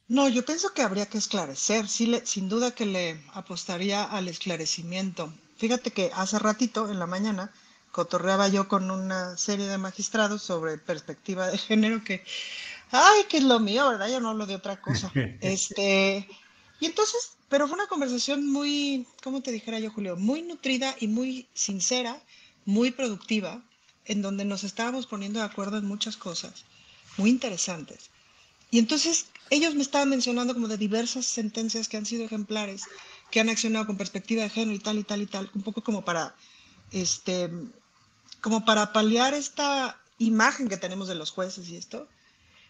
No, yo pienso que habría que esclarecer, sí, sin duda que le apostaría al esclarecimiento. Fíjate que hace ratito, en la mañana, cotorreaba yo con una serie de magistrados sobre perspectiva de género que, ay, que es lo mío, ¿verdad? Yo no hablo de otra cosa. este, y entonces, pero fue una conversación muy, ¿cómo te dijera yo, Julio? Muy nutrida y muy sincera, muy productiva, en donde nos estábamos poniendo de acuerdo en muchas cosas muy interesantes. Y entonces ellos me estaban mencionando como de diversas sentencias que han sido ejemplares, que han accionado con perspectiva de género y tal y tal y tal, un poco como para, este, como para paliar esta imagen que tenemos de los jueces y esto.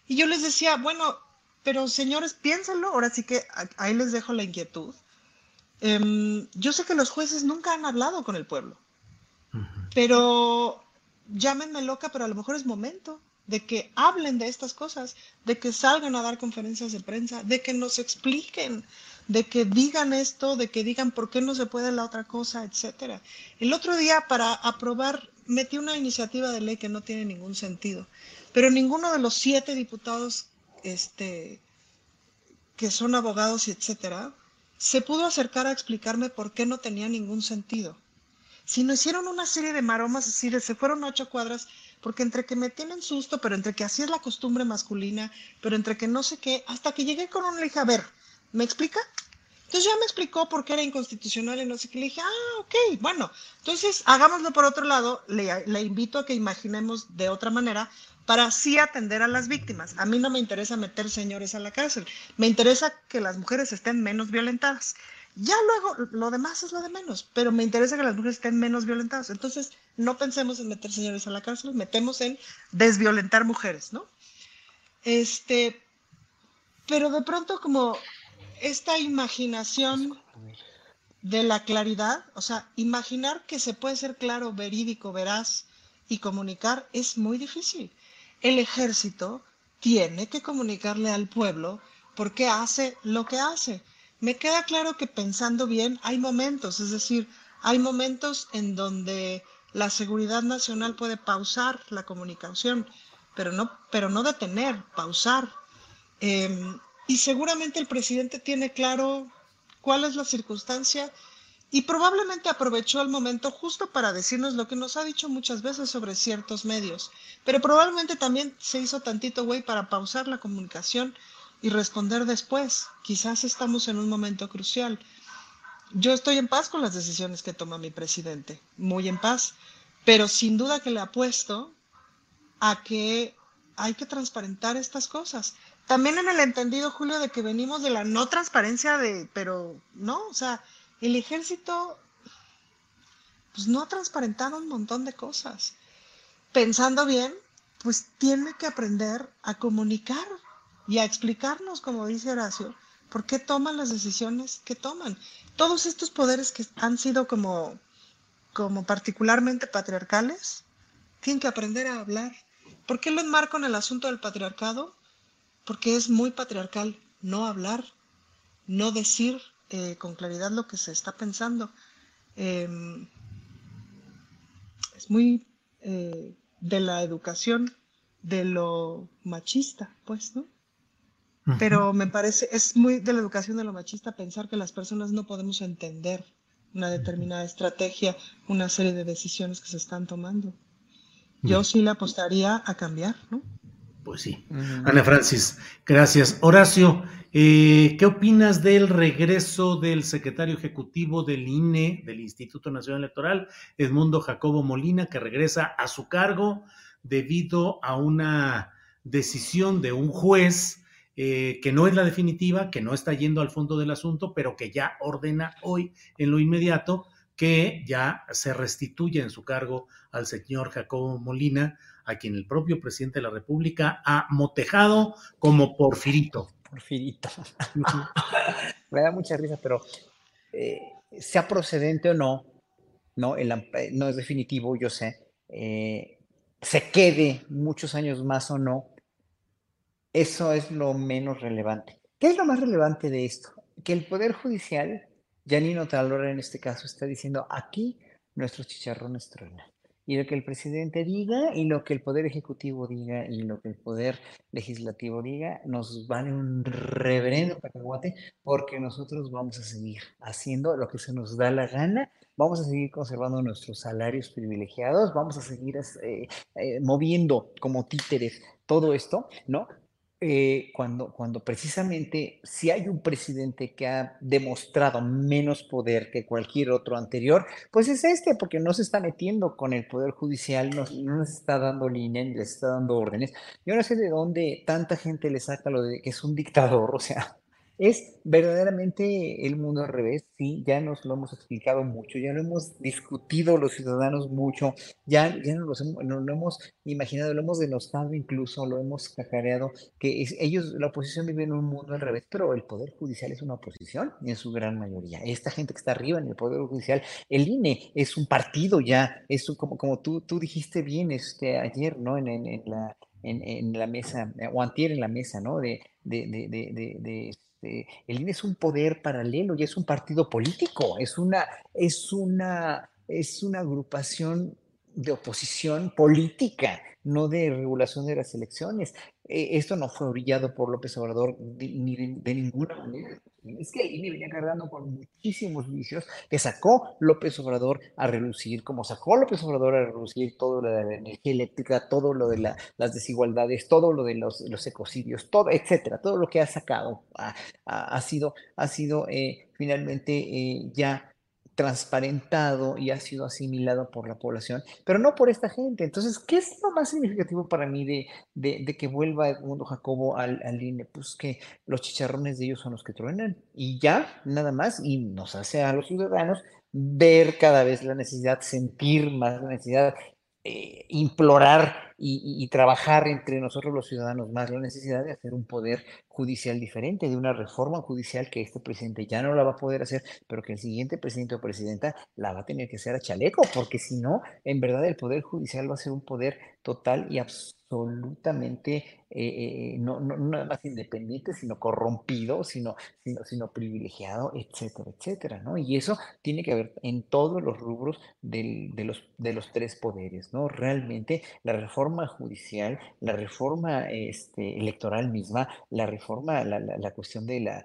Y yo les decía, bueno, pero señores, piénsenlo, ahora sí que ahí les dejo la inquietud. Em, yo sé que los jueces nunca han hablado con el pueblo, pero llámenme loca, pero a lo mejor es momento de que hablen de estas cosas, de que salgan a dar conferencias de prensa, de que nos expliquen, de que digan esto, de que digan por qué no se puede la otra cosa, etcétera. El otro día para aprobar metí una iniciativa de ley que no tiene ningún sentido, pero ninguno de los siete diputados este, que son abogados etcétera se pudo acercar a explicarme por qué no tenía ningún sentido sino hicieron una serie de maromas, de se fueron ocho cuadras, porque entre que me tienen susto, pero entre que así es la costumbre masculina, pero entre que no sé qué, hasta que llegué con un le dije, a ver, ¿me explica? Entonces ya me explicó por qué era inconstitucional y no sé qué. Le dije, ah, ok, bueno, entonces hagámoslo por otro lado. Le, le, invito a que imaginemos de otra manera para así atender a las víctimas. A mí no me interesa meter señores a la cárcel, me interesa que las mujeres estén menos violentadas. Ya luego, lo demás es lo de menos, pero me interesa que las mujeres estén menos violentadas. Entonces, no pensemos en meter señores a la cárcel, metemos en desviolentar mujeres, ¿no? Este, pero de pronto como esta imaginación de la claridad, o sea, imaginar que se puede ser claro, verídico, veraz y comunicar es muy difícil. El ejército tiene que comunicarle al pueblo por qué hace lo que hace me queda claro que pensando bien hay momentos, es decir, hay momentos en donde la seguridad nacional puede pausar la comunicación, pero no, pero no detener, pausar. Em, y seguramente el presidente tiene claro cuál es la circunstancia y probablemente aprovechó el momento justo para decirnos lo que nos ha dicho muchas veces sobre ciertos medios, pero probablemente también se hizo tantito güey para pausar la comunicación y responder después. Quizás estamos en un momento crucial. Yo estoy en paz con las decisiones que toma mi presidente, muy en paz, pero sin duda que le apuesto a que hay que transparentar estas cosas. También en el entendido, Julio, de que venimos de la no transparencia de, pero no, o sea, el ejército pues no ha transparentado un montón de cosas. Pensando bien, pues tiene que aprender a comunicar y a explicarnos, como dice Horacio, por qué toman las decisiones que toman. Todos estos poderes que han sido como, como particularmente patriarcales, tienen que aprender a hablar. ¿Por qué lo enmarco en el asunto del patriarcado? Porque es muy patriarcal no hablar, no decir eh, con claridad lo que se está pensando. Em, es muy eh, de la educación de lo machista, pues, ¿no? Pero me parece, es muy de la educación de lo machista pensar que las personas no podemos entender una determinada estrategia, una serie de decisiones que se están tomando. Yo sí le apostaría a cambiar, ¿no? Pues sí. Ana Francis, gracias. Horacio, eh, ¿Qué opinas del regreso del secretario ejecutivo del INE, del Instituto Nacional Electoral, Edmundo Jacobo Molina, que regresa a su cargo debido a una decisión de un juez eh, que no es la definitiva, que no está yendo al fondo del asunto, pero que ya ordena hoy en lo inmediato que ya se restituya en su cargo al señor Jacobo Molina, a quien el propio presidente de la República ha motejado como porfirito. Porfirito. Me da mucha risa, pero eh, sea procedente o no, no, eh, no es definitivo, yo sé, eh, se quede muchos años más o no, eso es lo menos relevante. ¿Qué es lo más relevante de esto? Que el Poder Judicial, Janino Talora en este caso, está diciendo aquí nuestros chicharrones truenan y lo que el presidente diga y lo que el poder ejecutivo diga y lo que el poder legislativo diga nos vale un reverendo cacahuate porque nosotros vamos a seguir haciendo lo que se nos da la gana, vamos a seguir conservando nuestros salarios privilegiados, vamos a seguir eh, eh, moviendo como títeres todo esto, ¿no? Eh, cuando, cuando precisamente si hay un presidente que ha demostrado menos poder que cualquier otro anterior, pues es este, porque no se está metiendo con el poder judicial, no, no está dando línea ni les está dando órdenes. Yo no sé de dónde tanta gente le saca lo de que es un dictador, o sea, es verdaderamente el mundo al revés, sí, ya nos lo hemos explicado mucho, ya lo hemos discutido los ciudadanos mucho, ya, ya nos, lo hemos imaginado, lo hemos denostado incluso, lo hemos cacareado, que ellos, la oposición vive en un mundo al revés, pero el Poder Judicial es una oposición en su gran mayoría. Esta gente que está arriba en el Poder Judicial, el INE es un partido ya, es como, como tú, tú dijiste bien este, ayer, ¿no? En, en, la, en, la mesa, o antier en la mesa, ¿no? De, de, de, de este, el INE es un poder paralelo y es un partido político, es una, es una, es una agrupación de oposición política, no de regulación de las elecciones. Eh, esto no fue orillado por López Obrador ni de, ninguna manera. Es que el INE venía cargando con muchísimos vicios que sacó López Obrador a relucir, como sacó López Obrador a relucir todo lo de la energía eléctrica, todo lo de las desigualdades, todo lo de los, los, ecocidios, todo, etcétera, todo lo que ha sacado ha, sido, ha sido eh, finalmente eh, ya transparentado y ha sido asimilado por la población, pero no por esta gente. Entonces, ¿qué es lo más significativo para mí de, de, que vuelva Edmundo Jacobo al, al, INE? Pues que los chicharrones de ellos son los que truenan y ya, nada más, y nos hace a los ciudadanos ver cada vez la necesidad, sentir más la necesidad eh, implorar y, trabajar entre nosotros los ciudadanos más la necesidad de hacer un poder judicial diferente, de una reforma judicial que este presidente ya no la va a poder hacer, pero que el siguiente presidente o presidenta la va a tener que hacer a chaleco, porque si no, en verdad el poder judicial va a ser un poder total y absoluto absolutamente eh, eh, no, no, nada más independiente, sino corrompido, sino, sino, privilegiado, etcétera, etcétera, ¿no? Y eso tiene que haber en todos los rubros del, de, los, de los tres poderes, ¿no? Realmente la reforma judicial, la reforma este, electoral misma, la reforma, la, la, cuestión de la,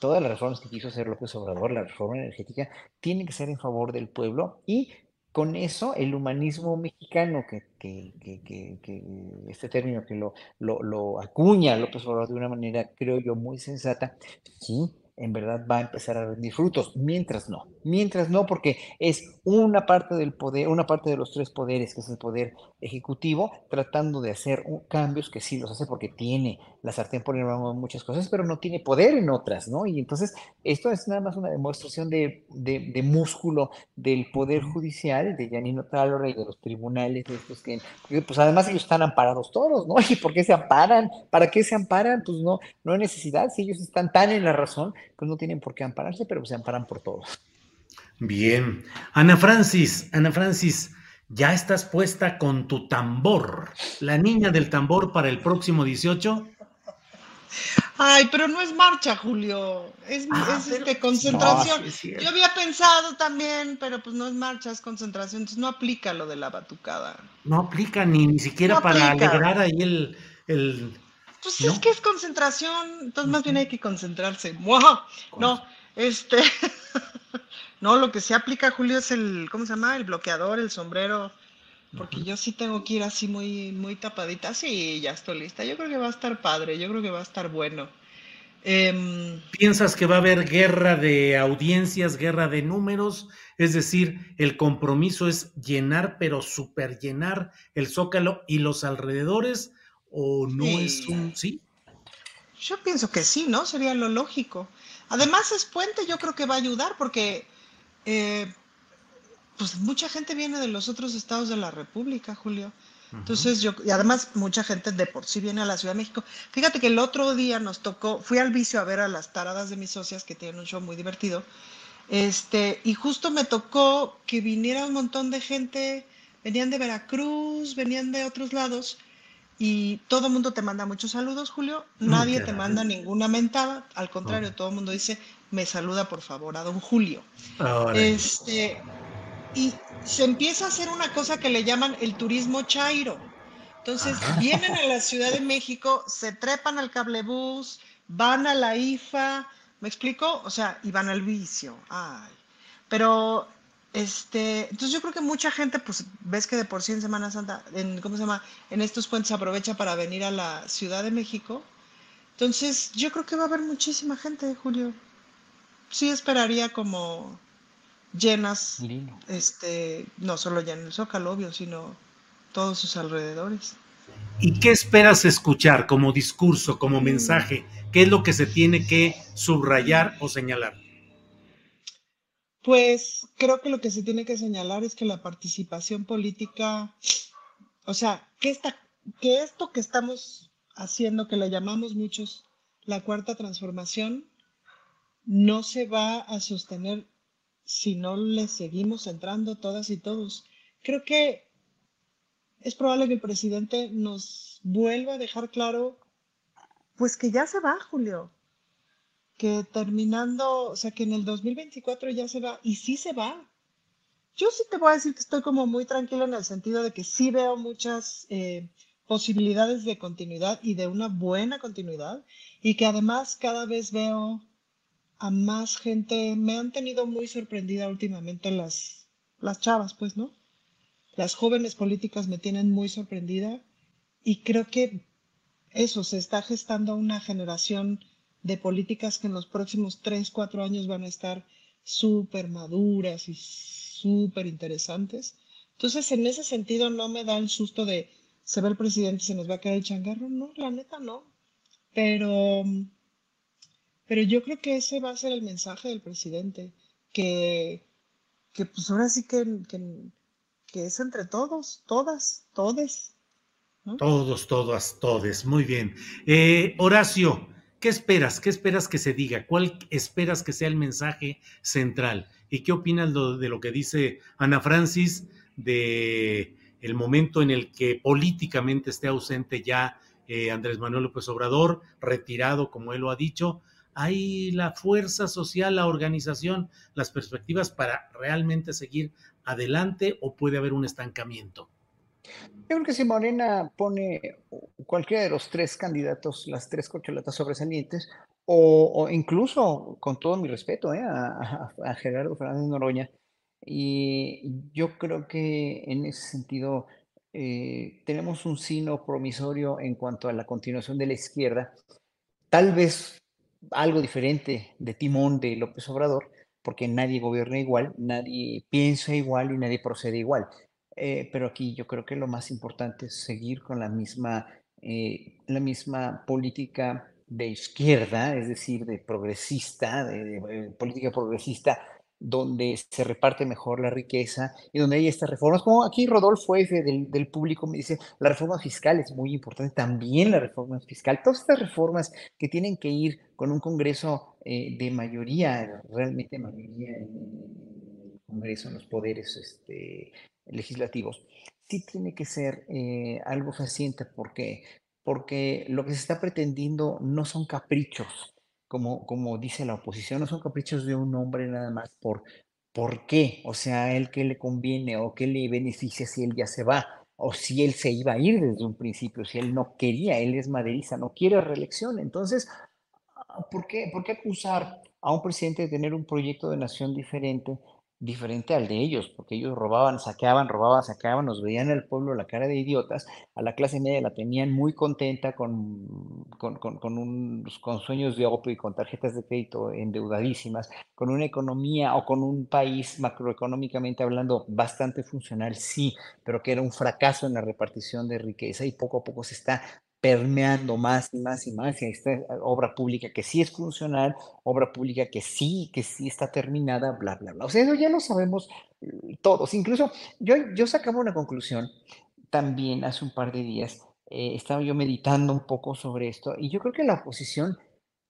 todas las reformas que quiso hacer López Obrador, la reforma energética, tiene que ser en favor del pueblo y con eso el humanismo mexicano, que, que, que, que este término que lo, lo, lo acuña López Obrador de una manera, creo yo, muy sensata, sí, en verdad va a empezar a rendir frutos, mientras no, mientras no, porque es una parte del poder, una parte de los tres poderes, que es el poder ejecutivo, tratando de hacer cambios que sí los hace porque tiene la sartén por el muchas cosas, pero no tiene poder en otras, ¿no? Y entonces esto es nada más una demostración de, de, músculo del poder judicial, de Janino Talora y de los tribunales, de estos que, pues además ellos están amparados todos, ¿no? ¿Y por qué se amparan? ¿Para qué se amparan? Pues no, no hay necesidad, si ellos están tan en la razón, pues no tienen por qué ampararse, pero se amparan por todos. Bien. Ana Francis, Ana Francis, ya estás puesta con tu tambor, la niña del tambor para el próximo 18. Ay, pero no es marcha, Julio. Es, ah, este, concentración. Yo había pensado también, pero pues no es marcha, es concentración. Entonces no aplica lo de la batucada. No aplica ni, ni siquiera para alegrar ahí el, el pues es que es concentración, entonces más bien hay que concentrarse. No, este, no, lo que se aplica, Julio, es el, ¿cómo se llama? El bloqueador, el sombrero, porque yo sí tengo que ir así muy, muy tapadita. Sí, ya estoy lista. Yo creo que va a estar padre, yo creo que va a estar bueno. Em, ¿Piensas que va a haber guerra de audiencias, guerra de números? Es decir, el compromiso es llenar, pero super llenar el zócalo y los alrededores o no es un sí? Yo pienso que sí, ¿no? Sería lo lógico. Además es puente, yo creo que va a ayudar porque eh, pues mucha gente viene de los otros estados de la República, Julio. Entonces yo, y además mucha gente de por sí viene a la Ciudad de México. Fíjate que el otro día nos tocó, fui al vicio a ver a las taradas de mis socias que tienen un show muy divertido. Este, y justo me tocó que viniera un montón de gente, venían de Veracruz, venían de otros lados, y todo el mundo te manda muchos saludos, Julio. Nadie te manda ninguna mentada. Al contrario, todo el mundo dice, me saluda por favor a don Julio. Este, y se empieza a hacer una cosa que le llaman el turismo chairo. Entonces, vienen a la Ciudad de México, se trepan al cablebús, van a la IFA, ¿me explico? O sea, y van al vicio. Ay. Pero este, entonces yo creo que mucha gente, pues ves que de por sí en Semana Santa, en, ¿cómo se llama? En estos puentes aprovecha para venir a la Ciudad de México. Entonces yo creo que va a haber muchísima gente, Julio. Sí esperaría como llenas, este, no solo ya en el Zócalo, obvio, sino todos sus alrededores. ¿Y qué esperas escuchar como discurso, como mensaje? ¿Qué es lo que se tiene que subrayar o señalar? Pues creo que lo que se tiene que señalar es que la participación política, o sea, que, esta, que esto que estamos haciendo, que le llamamos muchos la cuarta transformación, no se va a sostener si no le seguimos entrando todas y todos. Creo que es probable que el presidente nos vuelva a dejar claro, pues que ya se va, Julio, que terminando, o sea, que en el 2024 ya se va, y sí se va. Yo sí te voy a decir que estoy como muy tranquilo en el sentido de que sí veo muchas eh, posibilidades de continuidad y de una buena continuidad, y que además cada vez veo a más gente, me han tenido muy sorprendida últimamente las, las chavas, pues, ¿no? Las jóvenes políticas me tienen muy sorprendida y creo que eso, se está gestando una generación de políticas que en los próximos tres, cuatro años van a estar súper maduras y súper interesantes. Entonces, en ese sentido, no me da el susto de se ve el presidente se nos va a caer el changarro. No, la neta no. Pero, pero yo creo que ese va a ser el mensaje del presidente, que, que pues ahora sí que, que, es entre todos, todas, todes. Todos, todas, todes. Muy bien. Eh, Horacio, ¿Qué esperas? ¿Qué esperas que se diga? ¿Cuál esperas que sea el mensaje central? ¿Y qué opinas de lo que dice Ana Francis de el momento en el que políticamente esté ausente ya eh, Andrés Manuel López Obrador, retirado como él lo ha dicho, hay la fuerza social, la organización, las perspectivas para realmente seguir adelante o puede haber un estancamiento? Yo creo que si Morena pone cualquiera de los tres candidatos, las tres corcholatas sobresalientes, o, incluso, con todo mi respeto eh, a, Gerardo Fernández Noroña, y yo creo que en ese sentido eh, tenemos un sino promisorio en cuanto a la continuación de la izquierda, tal vez algo diferente de timón de López Obrador, porque nadie gobierna igual, nadie piensa igual y nadie procede igual. Eh, pero aquí yo creo que lo más importante es seguir con la misma, eh, la misma política de izquierda, es decir, de progresista, de política progresista, donde se reparte mejor la riqueza y donde hay estas reformas, como aquí Rodolfo F. del, del, público me dice, la reforma fiscal es muy importante, también la reforma fiscal, todas estas reformas que tienen que ir con un Congreso eh, de mayoría, realmente mayoría en el Congreso, en los poderes este, legislativos, sí tiene que ser eh, algo fehaciente. Porque, porque lo que se está pretendiendo no son caprichos, como, como dice la oposición, no son caprichos de un hombre nada más por, ¿por qué? O sea, él qué le conviene o qué le beneficia si él ya se va, o si él se iba a ir desde un principio, si él no quería, él es maderiza, no quiere reelección. Entonces, ¿por qué, ¿por qué acusar a un presidente de tener un proyecto de nación diferente diferente al de ellos, porque ellos robaban, saqueaban, robaban, saqueaban, nos veían el pueblo la cara de idiotas, a la clase media la tenían muy contenta con, con, con, con, con sueños de opio y con tarjetas de crédito endeudadísimas, con una economía o con un país macroeconómicamente hablando bastante funcional, sí, pero que era un fracaso en la repartición de riqueza y poco a poco se está permeando más y más y más y esta obra pública que sí es funcional, obra pública que sí, que sí está terminada, bla, bla, bla. O sea, eso ya lo sabemos mm, todos. Incluso yo, yo sacaba una conclusión también hace un par de días. Eh, estaba yo meditando un poco sobre esto y yo creo que la oposición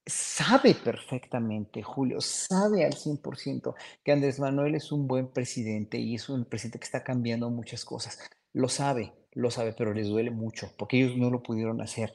sabe perfectamente, Julio, sabe al 100% que Andrés Manuel es un buen presidente y es un presidente que está cambiando muchas cosas. Lo sabe, lo sabe, pero les duele mucho porque ellos no lo pudieron hacer.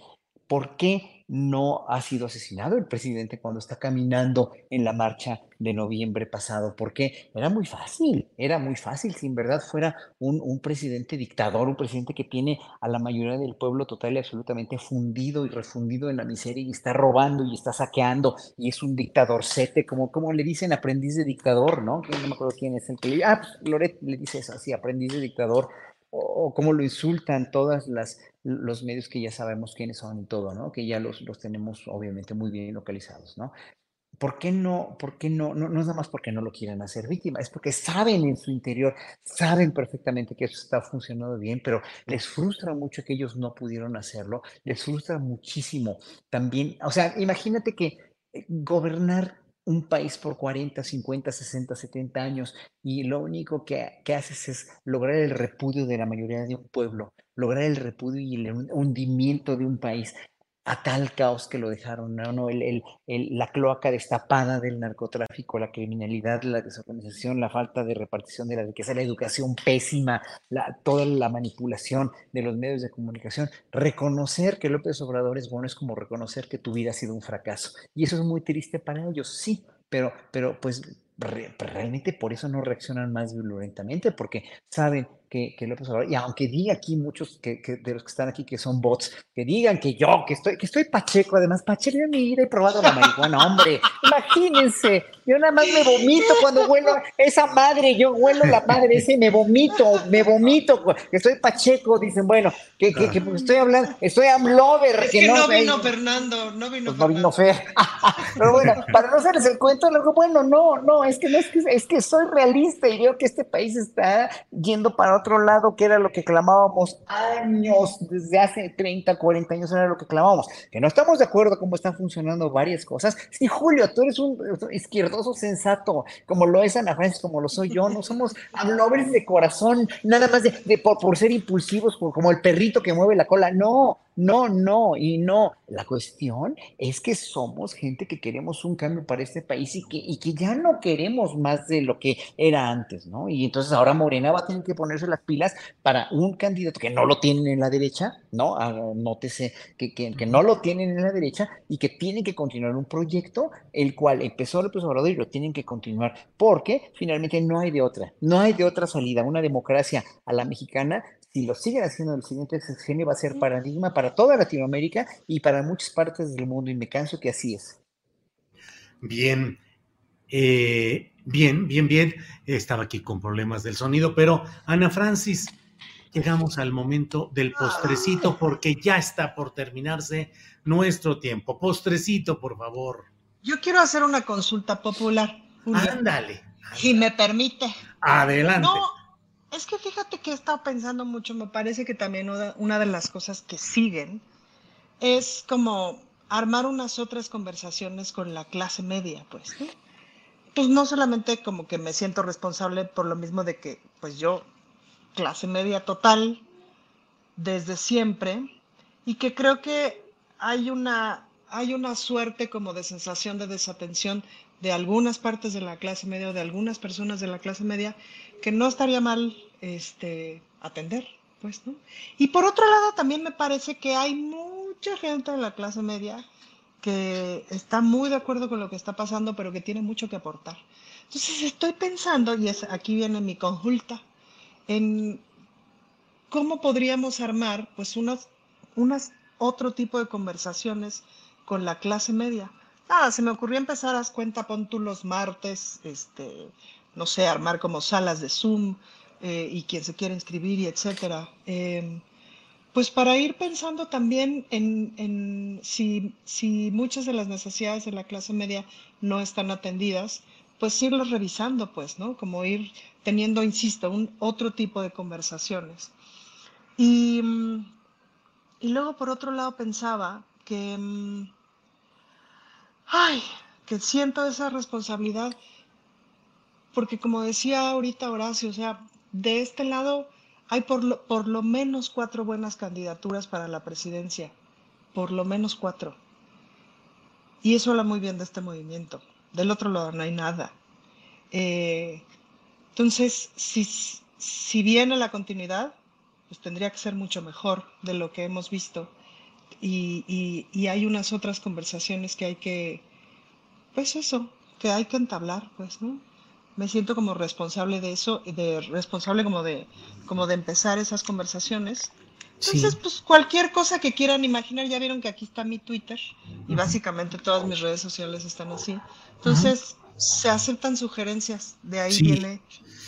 ¿Por qué no ha sido asesinado el presidente cuando está caminando en la marcha de noviembre pasado? Porque era muy fácil, era muy fácil si en verdad fuera un, un, presidente dictador, un presidente que tiene a la mayoría del pueblo total y absolutamente fundido y refundido en la miseria y está robando y está saqueando y es un dictador sete, como, como le dicen aprendiz de dictador, ¿no? No me acuerdo quién es el que le... Ah, pues Loret le dice eso, así, aprendiz de dictador o, cómo lo insultan todas las los medios que ya sabemos quiénes son y todo, ¿no? Que ya los, los tenemos obviamente muy bien localizados, ¿no? ¿Por qué no? ¿Por qué no? no? No es nada más porque no lo quieran hacer víctima, es porque saben en su interior, saben perfectamente que eso está funcionando bien, pero les frustra mucho que ellos no pudieron hacerlo, les frustra muchísimo también, o sea, imagínate que eh, gobernar un país por 40, 50, 60, 70 años y lo único que, que, haces es lograr el repudio de la mayoría de un pueblo, lograr el repudio y el hundimiento de un país a tal caos que lo dejaron, ¿no? no el, el, el, la cloaca destapada del narcotráfico, la criminalidad, la desorganización, la falta de repartición de la riqueza, la educación pésima, la, toda la manipulación de los medios de comunicación. Reconocer que López Obrador es bueno es como reconocer que tu vida ha sido un fracaso. Y eso es muy triste para ellos, sí, pero, pero pues realmente por eso no reaccionan más violentamente, porque saben que, que López Obrador, y aunque diga aquí muchos que, que, de los que están aquí que son bots, que digan que yo, que estoy, que estoy pacheco, además, pacheco mi vida he probado la marihuana, hombre, imagínense, yo nada más me vomito cuando huelo esa madre, yo huelo la madre ese, me vomito, me vomito, que estoy pacheco, dicen, bueno, que, que, que estoy hablando, estoy amlover. Es que, que no, no, vino Fernando, no vino pues No vino Fer. Pero bueno, para no hacerles el cuento, luego, bueno, no, no, es que no es que, es que soy realista y veo que este país está yendo para otro lado, que era lo que clamábamos años, desde hace 30, 40 años era lo que clamábamos, que no estamos de acuerdo cómo están funcionando varias cosas. Sí, Julio, tú eres un izquierdoso sensato, como lo es Ana Francis, como lo soy yo, no somos nobles de corazón, nada más de, por, ser impulsivos, como el perrito que mueve la cola, no, No, no, y no. La cuestión es que somos gente que queremos un cambio para este país y que, y que ya no queremos más de lo que era antes, ¿no? Y entonces ahora Morena va a tener que ponerse las pilas para un candidato que no lo tienen en la derecha, ¿no? Ah, nótese que, que, que, no lo tienen en la derecha y que tienen que continuar un proyecto el cual empezó López Obrador y lo tienen que continuar porque finalmente no hay de otra, no hay de otra salida. Una democracia a la mexicana si lo siguen haciendo el siguiente sexenio, va a ser paradigma para toda Latinoamérica y para muchas partes del mundo, y me canso que así es. Bien, eh, bien, bien, bien. Estaba aquí con problemas del sonido, pero Ana Francis, llegamos al momento del postrecito porque ya está por terminarse nuestro tiempo. Postrecito, por favor. Yo quiero hacer una consulta popular. Ándale. Si me permite. Adelante. Es que fíjate que he estado pensando mucho, me parece que también una de las cosas que siguen es como armar unas otras conversaciones con la clase media, pues, ¿no? Pues no solamente como que me siento responsable por lo mismo de que, pues yo, clase media total, desde siempre, y que creo que hay una, hay una suerte como de sensación de desatención de algunas partes de la clase media o de algunas personas de la clase media que no estaría mal este, atender, pues, ¿no? Y por otro lado, también me parece que hay mucha gente de la clase media que está muy de acuerdo con lo que está pasando, pero que tiene mucho que aportar. Entonces estoy pensando, y es, aquí viene mi consulta, en cómo podríamos armar pues unas, otro tipo de conversaciones con la clase media. Nada, se me ocurrió empezar, a cuenta, pon tú los martes, este, no sé, armar como salas de Zoom eh, y quien se quiera inscribir y etcétera. Em, pues para ir pensando también en, si, si, muchas de las necesidades de la clase media no están atendidas, pues irlas revisando, pues, ¿no? Como ir teniendo, insisto, un otro tipo de conversaciones. Y, y luego, por otro lado, pensaba que, mm, ay, que siento esa responsabilidad porque como decía ahorita Horacio, o sea, de este lado hay por lo, por lo menos cuatro buenas candidaturas para la presidencia, por lo menos cuatro. Y eso habla muy bien de este movimiento. Del otro lado no hay nada. Eh, entonces, si, si viene la continuidad, pues tendría que ser mucho mejor de lo que hemos visto. Y, y hay unas otras conversaciones que hay que, pues eso, que hay que entablar, pues, ¿no? Me siento como responsable de eso, de responsable como de, como de empezar esas conversaciones. Entonces, pues cualquier cosa que quieran imaginar, ya vieron que aquí está mi Twitter y básicamente todas mis redes sociales están así. Entonces, se aceptan sugerencias, de ahí viene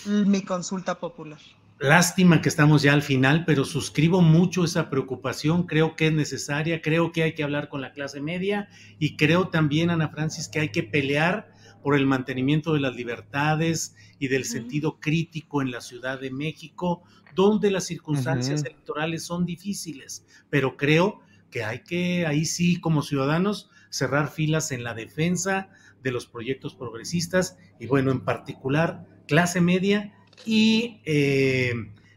mi consulta popular. Lástima que estamos ya al final, pero suscribo mucho esa preocupación, creo que es necesaria, creo que hay que hablar con la clase media y creo también, Ana Francis, que hay que pelear por el mantenimiento de las libertades y del sentido crítico en la Ciudad de México, donde las circunstancias electorales son difíciles, pero creo que hay que, ahí sí, como ciudadanos, cerrar filas en la defensa de los proyectos progresistas y bueno, en particular clase media y eh,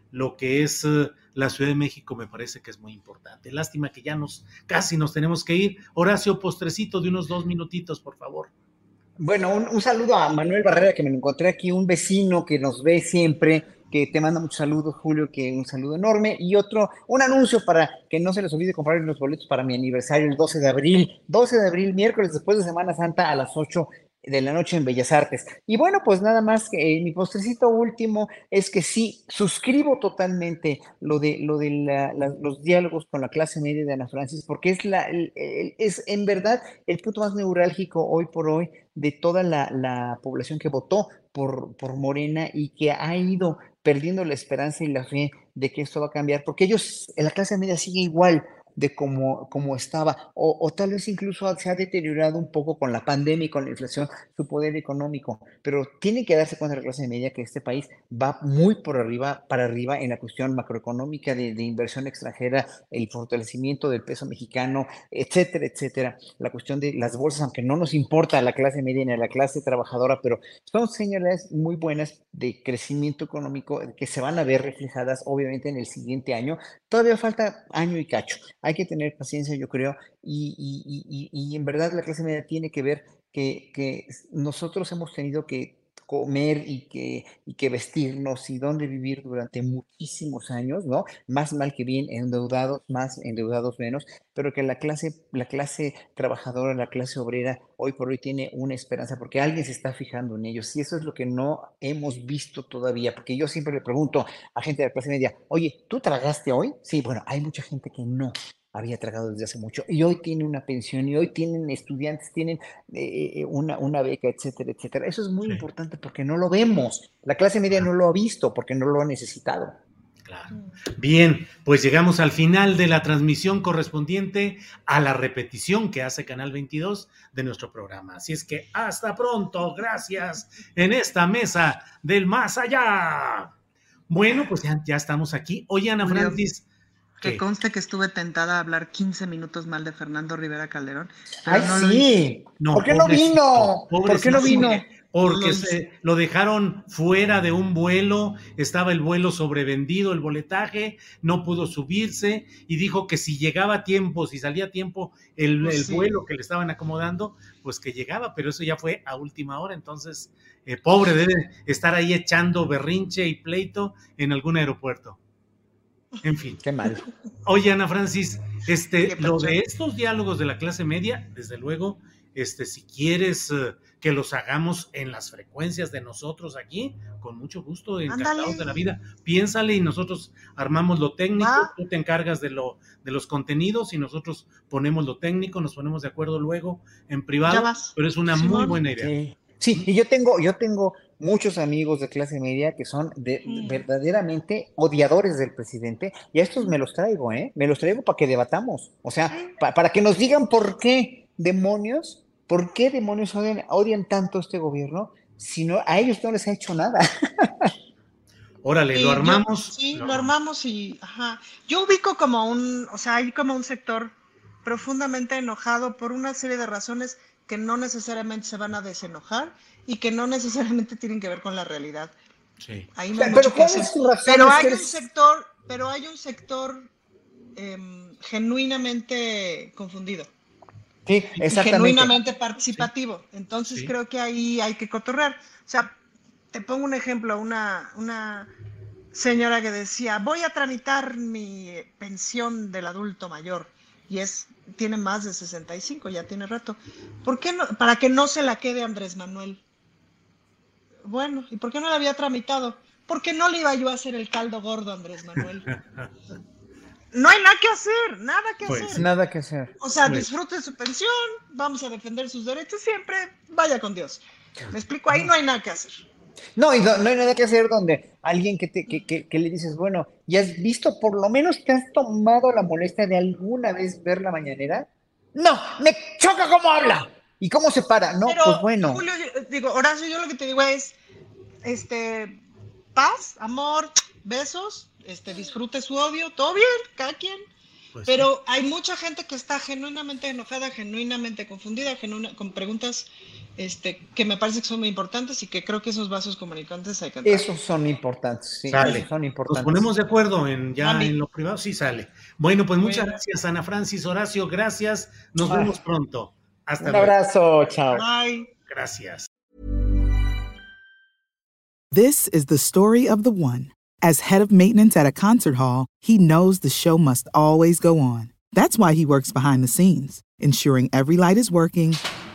lo que es eh, la Ciudad de México me parece que es muy importante. Lástima que ya nos casi nos tenemos que ir. Horacio, postrecito de unos dos minutitos, por favor. Bueno, un, saludo a Manuel Barrera, que me lo encontré aquí, un vecino que nos ve siempre, que te manda muchos saludos, Julio, que un saludo enorme. Y otro, un anuncio para que no se les olvide comprar los boletos para mi aniversario el 12 de abril. 12 de abril, miércoles después de Semana Santa a las 8 de la noche en Bellas Artes. Y bueno, pues nada más, eh, mi postrecito último es que sí, suscribo totalmente lo de, lo de los diálogos con la clase media de Ana Francis, porque es, la, es en verdad el punto más neurálgico hoy por hoy de toda la, población que votó por, por Morena y que ha ido perdiendo la esperanza y la fe de que esto va a cambiar, porque ellos, la clase media sigue igual, de cómo, estaba, o, tal vez incluso se ha deteriorado un poco con la pandemia y con la inflación su poder económico, pero tiene que darse cuenta la clase media que este país va muy por arriba, para arriba en la cuestión macroeconómica de, inversión extranjera, el fortalecimiento del peso mexicano, etcétera, etcétera, la cuestión de las bolsas, aunque no nos importa a la clase media ni a la clase trabajadora, pero son señales muy buenas de crecimiento económico que se van a ver reflejadas obviamente en el siguiente año. Todavía falta año y cacho hay que tener paciencia, yo creo, y, y, y, y en verdad la clase media tiene que ver que, que nosotros hemos tenido que comer y que, y que vestirnos y dónde vivir durante muchísimos años, ¿no? Más mal que bien, endeudados más, endeudados menos, pero que la clase, la clase trabajadora, la clase obrera, hoy por hoy tiene una esperanza porque alguien se está fijando en ellos. Y eso es lo que no hemos visto todavía, porque yo siempre le pregunto a gente de la clase media, oye, ¿tú tragaste hoy? Sí, bueno, hay mucha gente que no había tragado desde hace mucho y hoy tiene una pensión y hoy tienen estudiantes, tienen eh, eh, una, una, beca, etcétera, etcétera. Eso es muy importante porque no lo vemos. La clase media no lo ha visto porque no lo ha necesitado. Claro. Bien, pues llegamos al final de la transmisión correspondiente a la repetición que hace Canal 22 de nuestro programa. Así es que hasta pronto, gracias en esta mesa del más allá. Bueno, pues ya, ya estamos aquí. Oye, Ana Francis, que conste que estuve tentada a hablar 15 minutos mal de Fernando Rivera Calderón. ¡Ay, sí! ¿Por qué no vino? ¿Por qué no vino? Porque se lo dejaron fuera de un vuelo, estaba el vuelo sobrevendido, el boletaje, no pudo subirse y dijo que si llegaba a tiempo, si salía a tiempo el, pues vuelo que le estaban acomodando, pues que llegaba, pero eso ya fue a última hora, entonces, eh, pobre, debe estar ahí echando berrinche y pleito en algún aeropuerto. En fin. Qué mal. Oye, Ana Francis, este, lo de estos diálogos de la clase media, desde luego, este, si quieres eh, que los hagamos en las frecuencias de nosotros aquí, con mucho gusto, encantados de la vida. Piénsale y nosotros armamos lo técnico, ah. tú te encargas de lo, de los contenidos y nosotros ponemos lo técnico, nos ponemos de acuerdo luego en privado, pero es una muy buena idea. Sí. Y yo tengo, yo tengo muchos amigos de clase media que son de, verdaderamente odiadores del presidente, y a estos me los traigo, ¿eh? Me los traigo para que debatamos, o sea, para que nos digan por qué demonios, por qué demonios odian, odian tanto este gobierno, si no, a ellos no les ha hecho nada. Órale, lo armamos. sí, lo, armamos y, ajá. Yo ubico como un, o sea, hay como un sector profundamente enojado por una serie de razones que no necesariamente se van a desenojar y que no necesariamente tienen que ver con la realidad. Sí. Ahí no hay pero, pero hay un sector, pero hay un sector em, genuinamente confundido. Sí, exactamente. Genuinamente participativo. Entonces creo que ahí hay que cotorrear. O sea, te pongo un ejemplo, una, una señora que decía, voy a tramitar mi pensión del adulto mayor. Y es, tiene más de 65, ya tiene rato. ¿Por qué no? Para que no se la quede Andrés Manuel. Bueno, ¿y por qué no la había tramitado? Porque no le iba yo a hacer el caldo gordo, Andrés Manuel. No hay nada que hacer, nada que pues, hacer. Nada que hacer. O sea, pues. disfrute su pensión, vamos a defender sus derechos siempre, vaya con Dios. Me explico, ahí no hay nada que hacer. No, y no, hay nada que hacer donde alguien que, te, que, que, le dices, bueno, ¿y has visto, por lo menos te has tomado la molestia de alguna vez ver la mañanera? No, me choca cómo habla y cómo se para. No, pues bueno. Julio, digo, Horacio, yo lo que te digo es, este, paz, amor, besos, este, disfrute su odio, todo bien, cada quien. Pues pero hay mucha gente que está genuinamente enojada, genuinamente confundida, con preguntas este, que me parece que son muy importantes y que creo que esos vasos comunicantes hay que Esos son importantes, sí, sale. son importantes. Nos ponemos de acuerdo en ya en lo privado, sí sale. Bueno, pues muchas gracias, Ana Francis, Horacio, gracias. Nos vemos pronto. Hasta Un abrazo, chao. Bye. Gracias. This is the story of the one. As head of maintenance at a concert hall, he knows the show must always go on. That's why he works behind the scenes, ensuring every light is working,